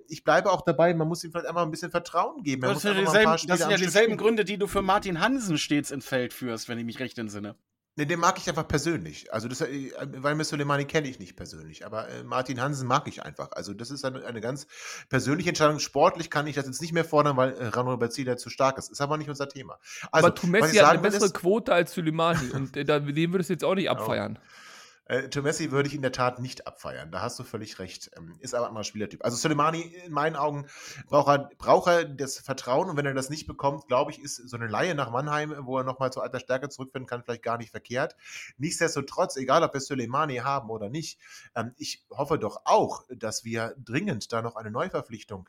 Ich bleibe auch dabei, man muss ihm vielleicht einmal ein bisschen Vertrauen geben. Das, sind, dieselben, das sind ja dieselben Gründe, die du für Martin Hansen stets ins Feld führst, wenn ich mich recht entsinne. Ne, den mag ich einfach persönlich. Also, das, äh, weil mir Soleimani kenne ich nicht persönlich, aber äh, Martin Hansen mag ich einfach. Also, das ist eine, eine, ganz persönliche Entscheidung. Sportlich kann ich das jetzt nicht mehr fordern, weil äh, Rano Bazida zu stark ist. Ist aber nicht unser Thema. Also, aber Tumessi hat eine bessere Quote als Soleimani und äh, den würdest du jetzt auch nicht genau. abfeiern. Oh. Äh, Tomessi würde ich in der Tat nicht abfeiern. Da hast du völlig recht. Ähm, ist aber ein Spielertyp. Also Soleimani, in meinen Augen, braucht er, braucht er das Vertrauen und wenn er das nicht bekommt, glaube ich, ist so eine Laie nach Mannheim, wo er nochmal zu alter Stärke zurückfinden kann, vielleicht gar nicht verkehrt. Nichtsdestotrotz, egal ob wir Soleimani haben oder nicht, ähm, ich hoffe doch auch, dass wir dringend da noch eine Neuverpflichtung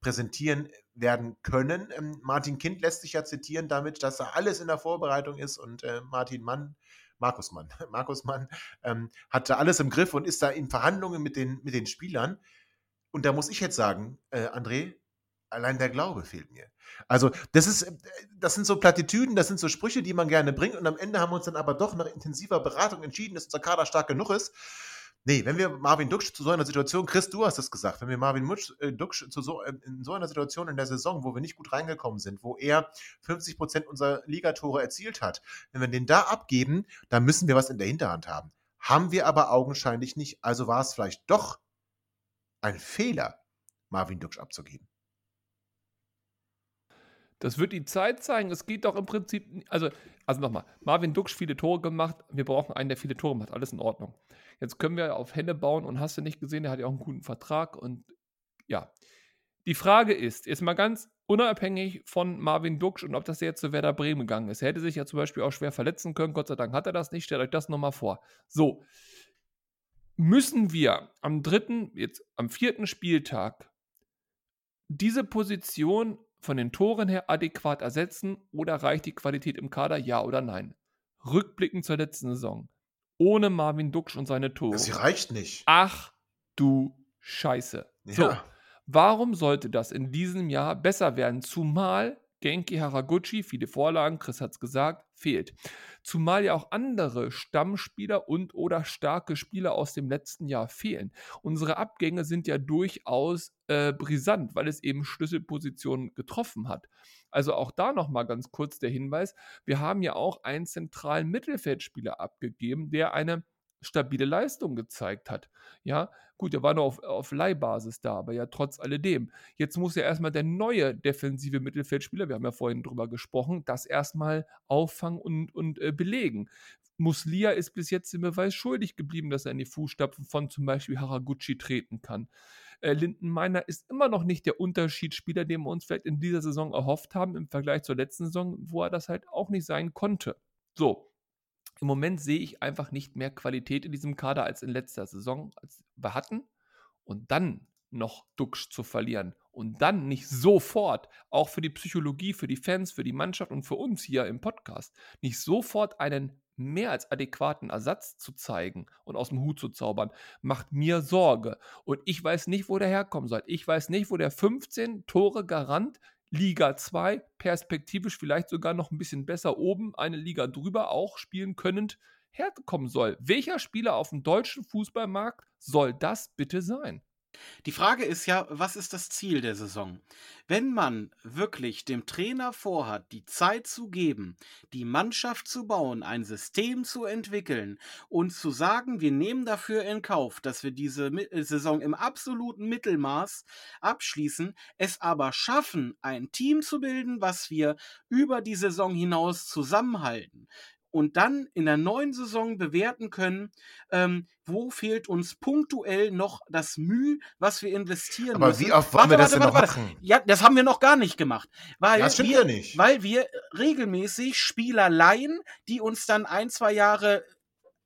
präsentieren werden können. Ähm, Martin Kind lässt sich ja zitieren damit, dass er alles in der Vorbereitung ist und äh, Martin Mann Markus Mann. Markus Mann ähm, hatte alles im Griff und ist da in Verhandlungen mit den, mit den Spielern. Und da muss ich jetzt sagen, äh, André, allein der Glaube fehlt mir. Also, das ist, äh, das sind so Plattitüden, das sind so Sprüche, die man gerne bringt und am Ende haben wir uns dann aber doch nach intensiver Beratung entschieden, dass unser Kader stark genug ist. Nee, wenn wir Marvin Duksch zu so einer Situation, Chris, du hast es gesagt, wenn wir Marvin Mutsch, äh, Duksch zu so, äh, in so einer Situation in der Saison, wo wir nicht gut reingekommen sind, wo er 50 Prozent unserer Ligatore erzielt hat, wenn wir den da abgeben, dann müssen wir was in der Hinterhand haben. Haben wir aber augenscheinlich nicht. Also war es vielleicht doch ein Fehler, Marvin Duksch abzugeben. Das wird die Zeit zeigen. Es geht doch im Prinzip, also, also nochmal, Marvin Duksch viele Tore gemacht. Wir brauchen einen, der viele Tore macht. Alles in Ordnung. Jetzt können wir auf Hände bauen und hast du nicht gesehen, der hat ja auch einen guten Vertrag und ja. Die Frage ist, jetzt mal ganz unabhängig von Marvin Duksch und ob das jetzt zu Werder Bremen gegangen ist. Er hätte sich ja zum Beispiel auch schwer verletzen können. Gott sei Dank hat er das nicht. Stellt euch das nochmal vor. So. Müssen wir am dritten, jetzt am vierten Spieltag diese Position von den Toren her adäquat ersetzen oder reicht die Qualität im Kader, ja oder nein? Rückblickend zur letzten Saison. Ohne Marvin Duksch und seine Tore. Sie reicht nicht. Ach du Scheiße. Ja. So, warum sollte das in diesem Jahr besser werden? Zumal Genki Haraguchi, viele Vorlagen, Chris hat es gesagt, fehlt. Zumal ja auch andere Stammspieler und oder starke Spieler aus dem letzten Jahr fehlen. Unsere Abgänge sind ja durchaus äh, brisant, weil es eben Schlüsselpositionen getroffen hat. Also auch da nochmal ganz kurz der Hinweis, wir haben ja auch einen zentralen Mittelfeldspieler abgegeben, der eine stabile Leistung gezeigt hat. Ja, gut, er war nur auf, auf Leihbasis da, aber ja trotz alledem. Jetzt muss ja erstmal der neue defensive Mittelfeldspieler, wir haben ja vorhin drüber gesprochen, das erstmal auffangen und, und äh, belegen. Muslia ist bis jetzt im Beweis schuldig geblieben, dass er in die Fußstapfen von zum Beispiel Haraguchi treten kann. Äh, Linden Meiner ist immer noch nicht der Unterschiedsspieler, den wir uns vielleicht in dieser Saison erhofft haben, im Vergleich zur letzten Saison, wo er das halt auch nicht sein konnte. So, im Moment sehe ich einfach nicht mehr Qualität in diesem Kader als in letzter Saison, als wir hatten. Und dann noch Duxch zu verlieren und dann nicht sofort, auch für die Psychologie, für die Fans, für die Mannschaft und für uns hier im Podcast, nicht sofort einen mehr als adäquaten Ersatz zu zeigen und aus dem Hut zu zaubern, macht mir Sorge. Und ich weiß nicht, wo der herkommen soll. Ich weiß nicht, wo der 15 Tore Garant Liga 2, perspektivisch vielleicht sogar noch ein bisschen besser oben, eine Liga drüber auch spielen könnend, herkommen soll. Welcher Spieler auf dem deutschen Fußballmarkt soll das bitte sein? Die Frage ist ja, was ist das Ziel der Saison? Wenn man wirklich dem Trainer vorhat, die Zeit zu geben, die Mannschaft zu bauen, ein System zu entwickeln und zu sagen, wir nehmen dafür in Kauf, dass wir diese äh, Saison im absoluten Mittelmaß abschließen, es aber schaffen, ein Team zu bilden, was wir über die Saison hinaus zusammenhalten, und dann in der neuen Saison bewerten können, ähm, wo fehlt uns punktuell noch das Mühe, was wir investieren Aber müssen. wie oft wollen wir das denn noch warte. machen? Ja, das haben wir noch gar nicht gemacht. Weil das stimmt wir, ja nicht. Weil wir regelmäßig Spieler leihen, die uns dann ein, zwei Jahre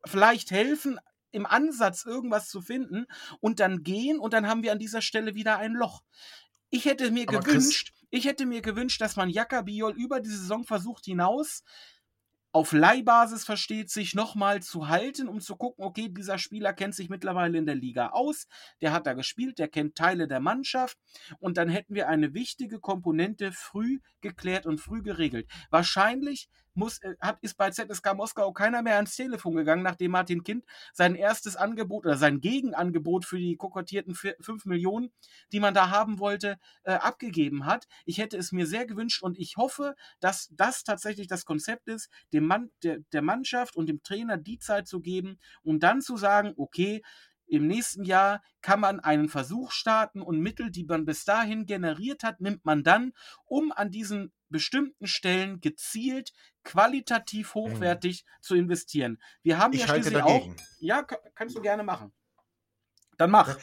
vielleicht helfen, im Ansatz irgendwas zu finden und dann gehen und dann haben wir an dieser Stelle wieder ein Loch. Ich hätte mir Aber Chris- gewünscht, ich hätte mir gewünscht, dass man Jaka Biol über die Saison versucht hinaus auf Leihbasis versteht sich nochmal zu halten, um zu gucken, okay, dieser Spieler kennt sich mittlerweile in der Liga aus, der hat da gespielt, der kennt Teile der Mannschaft und dann hätten wir eine wichtige Komponente früh geklärt und früh geregelt. Wahrscheinlich muss, äh, hat, ist bei ZSK Moskau keiner mehr ans Telefon gegangen, nachdem Martin Kind sein erstes Angebot oder sein Gegenangebot für die kokettierten 5 Millionen, die man da haben wollte, äh, abgegeben hat. Ich hätte es mir sehr gewünscht und ich hoffe, dass das tatsächlich das Konzept ist, dem Mann, der, der Mannschaft und dem Trainer die Zeit zu geben und dann zu sagen, okay, im nächsten Jahr kann man einen Versuch starten und Mittel, die man bis dahin generiert hat, nimmt man dann, um an diesen bestimmten Stellen gezielt, qualitativ hochwertig zu investieren. Wir haben Ich ja schließlich dagegen. auch. Ja, ka- kannst du gerne machen. Dann mach.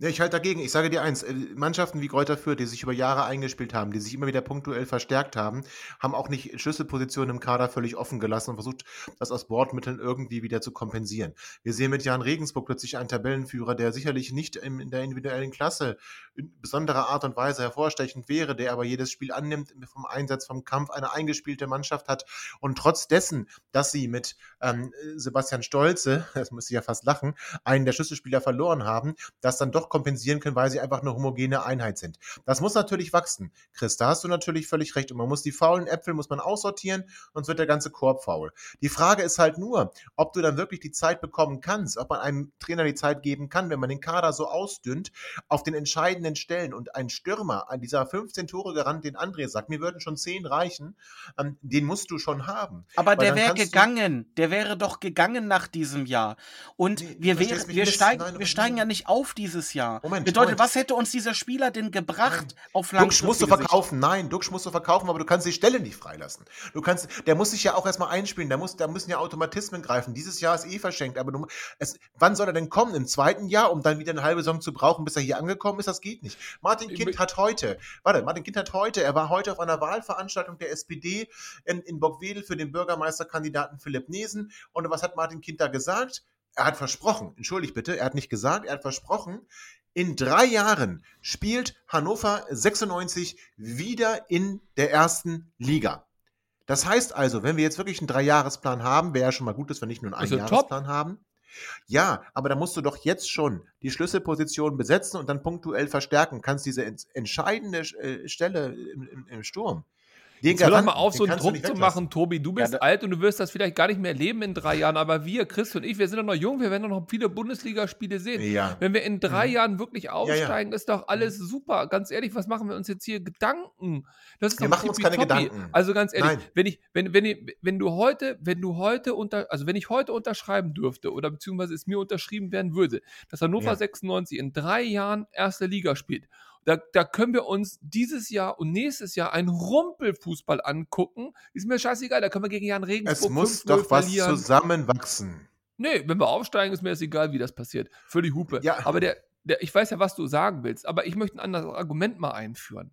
Ja, ich halte dagegen. Ich sage dir eins, äh, Mannschaften wie Kräuter Fürth, die sich über Jahre eingespielt haben, die sich immer wieder punktuell verstärkt haben, haben auch nicht Schlüsselpositionen im Kader völlig offen gelassen und versucht, das aus Bordmitteln irgendwie wieder zu kompensieren. Wir sehen mit Jan Regensburg plötzlich einen Tabellenführer, der sicherlich nicht in der individuellen Klasse in besonderer Art und Weise hervorstechend wäre, der aber jedes Spiel annimmt, vom Einsatz, vom Kampf eine eingespielte Mannschaft hat und trotz dessen, dass sie mit ähm, Sebastian Stolze, das müsste ich ja fast lachen, einen der Schlüsselspieler verloren haben, das dann doch noch kompensieren können, weil sie einfach eine homogene Einheit sind. Das muss natürlich wachsen. Chris, da hast du natürlich völlig recht. Und man muss die faulen Äpfel muss man aussortieren, sonst wird der ganze Korb faul. Die Frage ist halt nur, ob du dann wirklich die Zeit bekommen kannst, ob man einem Trainer die Zeit geben kann, wenn man den Kader so ausdünnt, auf den entscheidenden Stellen und ein Stürmer an dieser 15 Tore gerannt, den André sagt, mir würden schon 10 reichen, ähm, den musst du schon haben. Aber der wäre gegangen. Der wäre doch gegangen nach diesem Jahr. Und Nee, wir, wär, wir, steigen, Nein, wir steigen ja nicht auf dieses Jahr. Moment, Bedeutet, Moment. was hätte uns dieser Spieler denn gebracht auf Duxch musst du verkaufen. Nein, Duxch musst du verkaufen, aber du kannst die Stelle nicht freilassen. Du kannst, der muss sich ja auch erstmal einspielen. Da, muss, da müssen ja Automatismen greifen. Dieses Jahr ist eh verschenkt. Aber du, es, wann soll er denn kommen? Im zweiten Jahr, um dann wieder eine halbe Saison zu brauchen, bis er hier angekommen ist? Das geht nicht. Martin Ich Kind hat heute, warte, Martin Kind hat heute, er war heute auf einer Wahlveranstaltung der SPD in, in Bockwedel für den Bürgermeisterkandidaten Philipp Nesen. Und was hat Martin Kind da gesagt? Er hat versprochen, entschuldigt bitte, er hat nicht gesagt, er hat versprochen, in drei Jahren spielt Hannover 96 wieder in der ersten Liga. Das heißt also, wenn wir jetzt wirklich einen Dreijahresplan haben, wäre ja schon mal gut, dass wir nicht nur einen Also top. Einjahresplan haben. Ja, aber da musst du doch jetzt schon die Schlüsselposition besetzen und dann punktuell verstärken. Kannst diese ents- entscheidende äh, Stelle im, im, im Sturm. Den hör doch mal auf, so einen Druck zu machen, Tobi. Du bist da- alt und du wirst das vielleicht gar nicht mehr erleben in drei Jahren. Aber wir, Chris und ich, wir sind doch noch jung, wir werden doch noch viele Bundesligaspiele sehen. Ja. Wenn wir in drei Mhm. Jahren wirklich ja. aufsteigen, ist doch alles super. Ganz ehrlich, was machen wir uns jetzt hier Gedanken? Das ist Wir doch machen uns keine. Gedanken. Also ganz ehrlich, Nein. wenn ich, wenn, wenn, ich- wenn du heute, wenn du heute unter, also wenn ich heute unterschreiben dürfte oder beziehungsweise es mir unterschrieben werden würde, dass Hannover Ja. 96 in drei Jahren erste Liga spielt, da, da können wir uns dieses Jahr und nächstes Jahr einen Rumpelfußball angucken. Ist mir scheißegal, da können wir gegen Jan Regensburg Es muss 5-0 doch was verlieren. zusammenwachsen. Nee, wenn wir aufsteigen, ist mir das egal, wie das passiert. Völlig Hupe. Ja. Aber der, der, ich weiß ja, was du sagen willst, aber ich möchte ein anderes Argument mal einführen.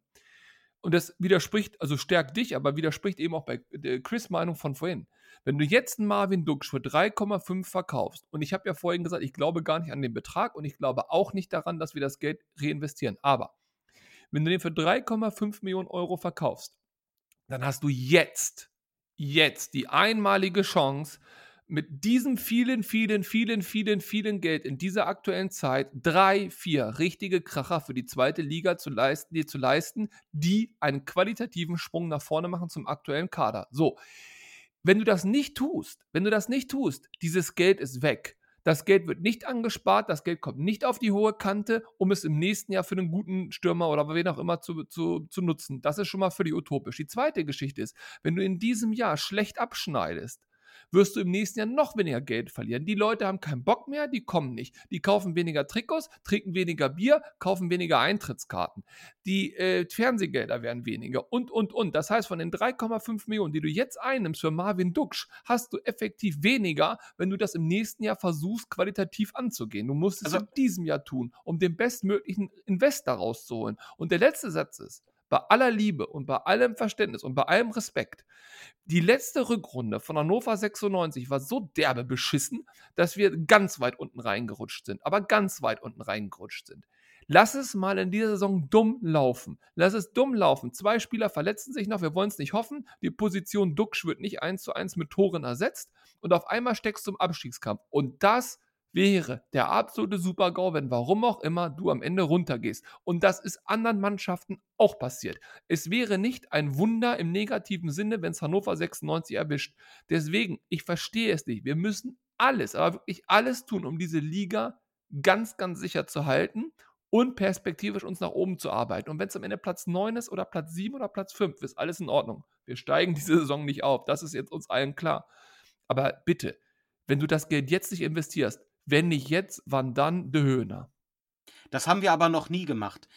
Und das widerspricht, also stärkt dich, aber widerspricht eben auch bei der Chris Meinung von vorhin. Wenn du jetzt einen Marvin Duksch für 3,5 verkaufst, und ich habe ja vorhin gesagt, ich glaube gar nicht an den Betrag und ich glaube auch nicht daran, dass wir das Geld reinvestieren. Aber wenn du den für 3,5 Millionen Euro verkaufst, dann hast du jetzt, jetzt die einmalige Chance, mit diesem vielen, vielen, vielen, vielen, vielen Geld in dieser aktuellen Zeit drei, vier richtige Kracher für die zweite Liga zu leisten, die zu leisten, die einen qualitativen Sprung nach vorne machen zum aktuellen Kader. So. Wenn du das nicht tust, wenn du das nicht tust, dieses Geld ist weg. Das Geld wird nicht angespart, das Geld kommt nicht auf die hohe Kante, um es im nächsten Jahr für einen guten Stürmer oder wen auch immer zu, zu, zu nutzen. Das ist schon mal völlig utopisch. Die zweite Geschichte ist, wenn du in diesem Jahr schlecht abschneidest, wirst du im nächsten Jahr noch weniger Geld verlieren. Die Leute haben keinen Bock mehr, die kommen nicht. Die kaufen weniger Trikots, trinken weniger Bier, kaufen weniger Eintrittskarten. Die äh, Fernsehgelder werden weniger und, und, und. Das heißt, von den 3,5 Millionen, die du jetzt einnimmst für Marvin Duksch, hast du effektiv weniger, wenn du das im nächsten Jahr versuchst, qualitativ anzugehen. Du musst es Also- in diesem Jahr tun, um den bestmöglichen Invest daraus zu holen. Und der letzte Satz ist, bei aller Liebe und bei allem Verständnis und bei allem Respekt, die letzte Rückrunde von Hannover 96 war so derbe beschissen, dass wir ganz weit unten reingerutscht sind. Aber ganz weit unten reingerutscht sind. Lass es mal in dieser Saison dumm laufen. Lass es dumm laufen. Zwei Spieler verletzen sich noch, wir wollen es nicht hoffen. Die Position Duxch wird nicht eins zu eins mit Toren ersetzt. Und auf einmal steckst du im Abstiegskampf. Und das wäre der absolute Super-GAU, wenn warum auch immer du am Ende runtergehst. Und das ist anderen Mannschaften auch passiert. Es wäre nicht ein Wunder im negativen Sinne, wenn es Hannover 96 erwischt. Deswegen, ich verstehe es nicht. Wir müssen alles, aber wirklich alles tun, um diese Liga ganz, ganz sicher zu halten und perspektivisch uns nach oben zu arbeiten. Und wenn es am Ende Platz 9 ist oder Platz 7 oder Platz 5, ist alles in Ordnung. Wir steigen diese Saison nicht auf. Das ist jetzt uns allen klar. Aber bitte, wenn du das Geld jetzt nicht investierst, wenn nicht jetzt, wann dann de Höhner? Das haben wir aber noch nie gemacht.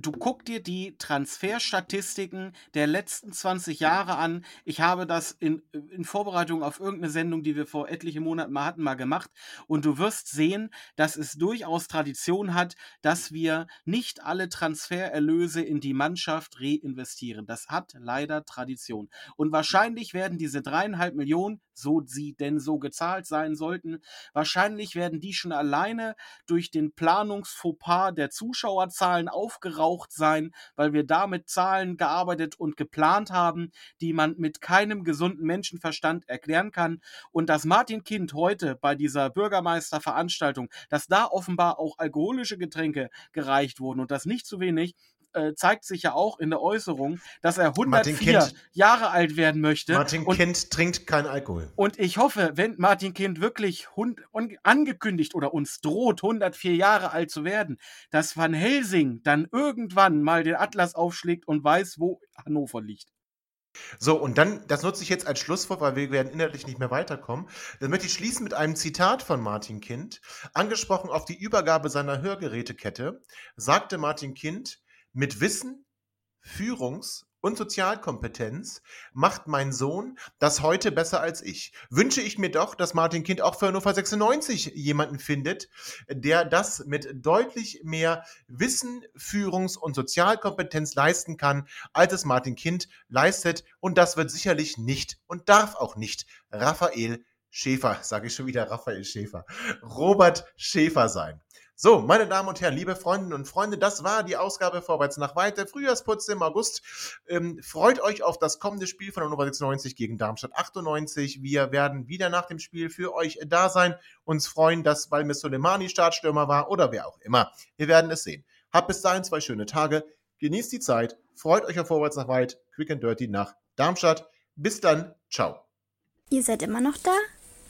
Du guck dir die Transferstatistiken der letzten 20 Jahre an. Ich habe das in, in Vorbereitung auf irgendeine Sendung, die wir vor etlichen Monaten mal hatten, mal gemacht. Und du wirst sehen, dass es durchaus Tradition hat, dass wir nicht alle Transfererlöse in die Mannschaft reinvestieren. Das hat leider Tradition. Und wahrscheinlich werden diese dreieinhalb Millionen so sie denn so gezahlt sein sollten. Wahrscheinlich werden die schon alleine durch den Planungsfauxpas der Zuschauerzahlen aufgeraucht sein, weil wir da mit Zahlen gearbeitet und geplant haben, die man mit keinem gesunden Menschenverstand erklären kann. Und dass Martin Kind heute bei dieser Bürgermeisterveranstaltung, dass da offenbar auch alkoholische Getränke gereicht wurden und das nicht zu wenig, äh, zeigt sich ja auch in der Äußerung, dass er 104 Jahre alt werden möchte. Martin und, Kind trinkt kein Alkohol. Und ich hoffe, wenn Martin Kind wirklich hund, angekündigt oder uns droht, 104 Jahre alt zu werden, dass Van Helsing dann irgendwann mal den Atlas aufschlägt und weiß, wo Hannover liegt. So, und dann, das nutze ich jetzt als Schlusswort, weil wir werden inhaltlich nicht mehr weiterkommen. Dann möchte ich schließen mit einem Zitat von Martin Kind. Angesprochen auf die Übergabe seiner Hörgerätekette, sagte Martin Kind, mit Wissen, Führungs- und Sozialkompetenz macht mein Sohn das heute besser als ich. Wünsche ich mir doch, dass Martin Kind auch für Hannover 96 jemanden findet, der das mit deutlich mehr Wissen, Führungs- und Sozialkompetenz leisten kann, als es Martin Kind leistet. Und das wird sicherlich nicht und darf auch nicht Raphael Schäfer, sage ich schon wieder Raphael Schäfer, Robert Schäfer sein. So, meine Damen und Herren, liebe Freundinnen und Freunde, das war die Ausgabe Vorwärts nach Weiter. Frühjahrsputz im August. Ähm, freut euch auf das kommende Spiel von Hannover 96 gegen Darmstadt 98. Wir werden wieder nach dem Spiel für euch da sein. Uns freuen, dass Valmis Soleimani Startstürmer war oder wer auch immer. Wir werden es sehen. Habt bis dahin zwei schöne Tage. Genießt die Zeit. Freut euch auf Vorwärts nach Weit. Quick and Dirty nach Darmstadt. Bis dann. Ciao. Ihr seid immer noch da?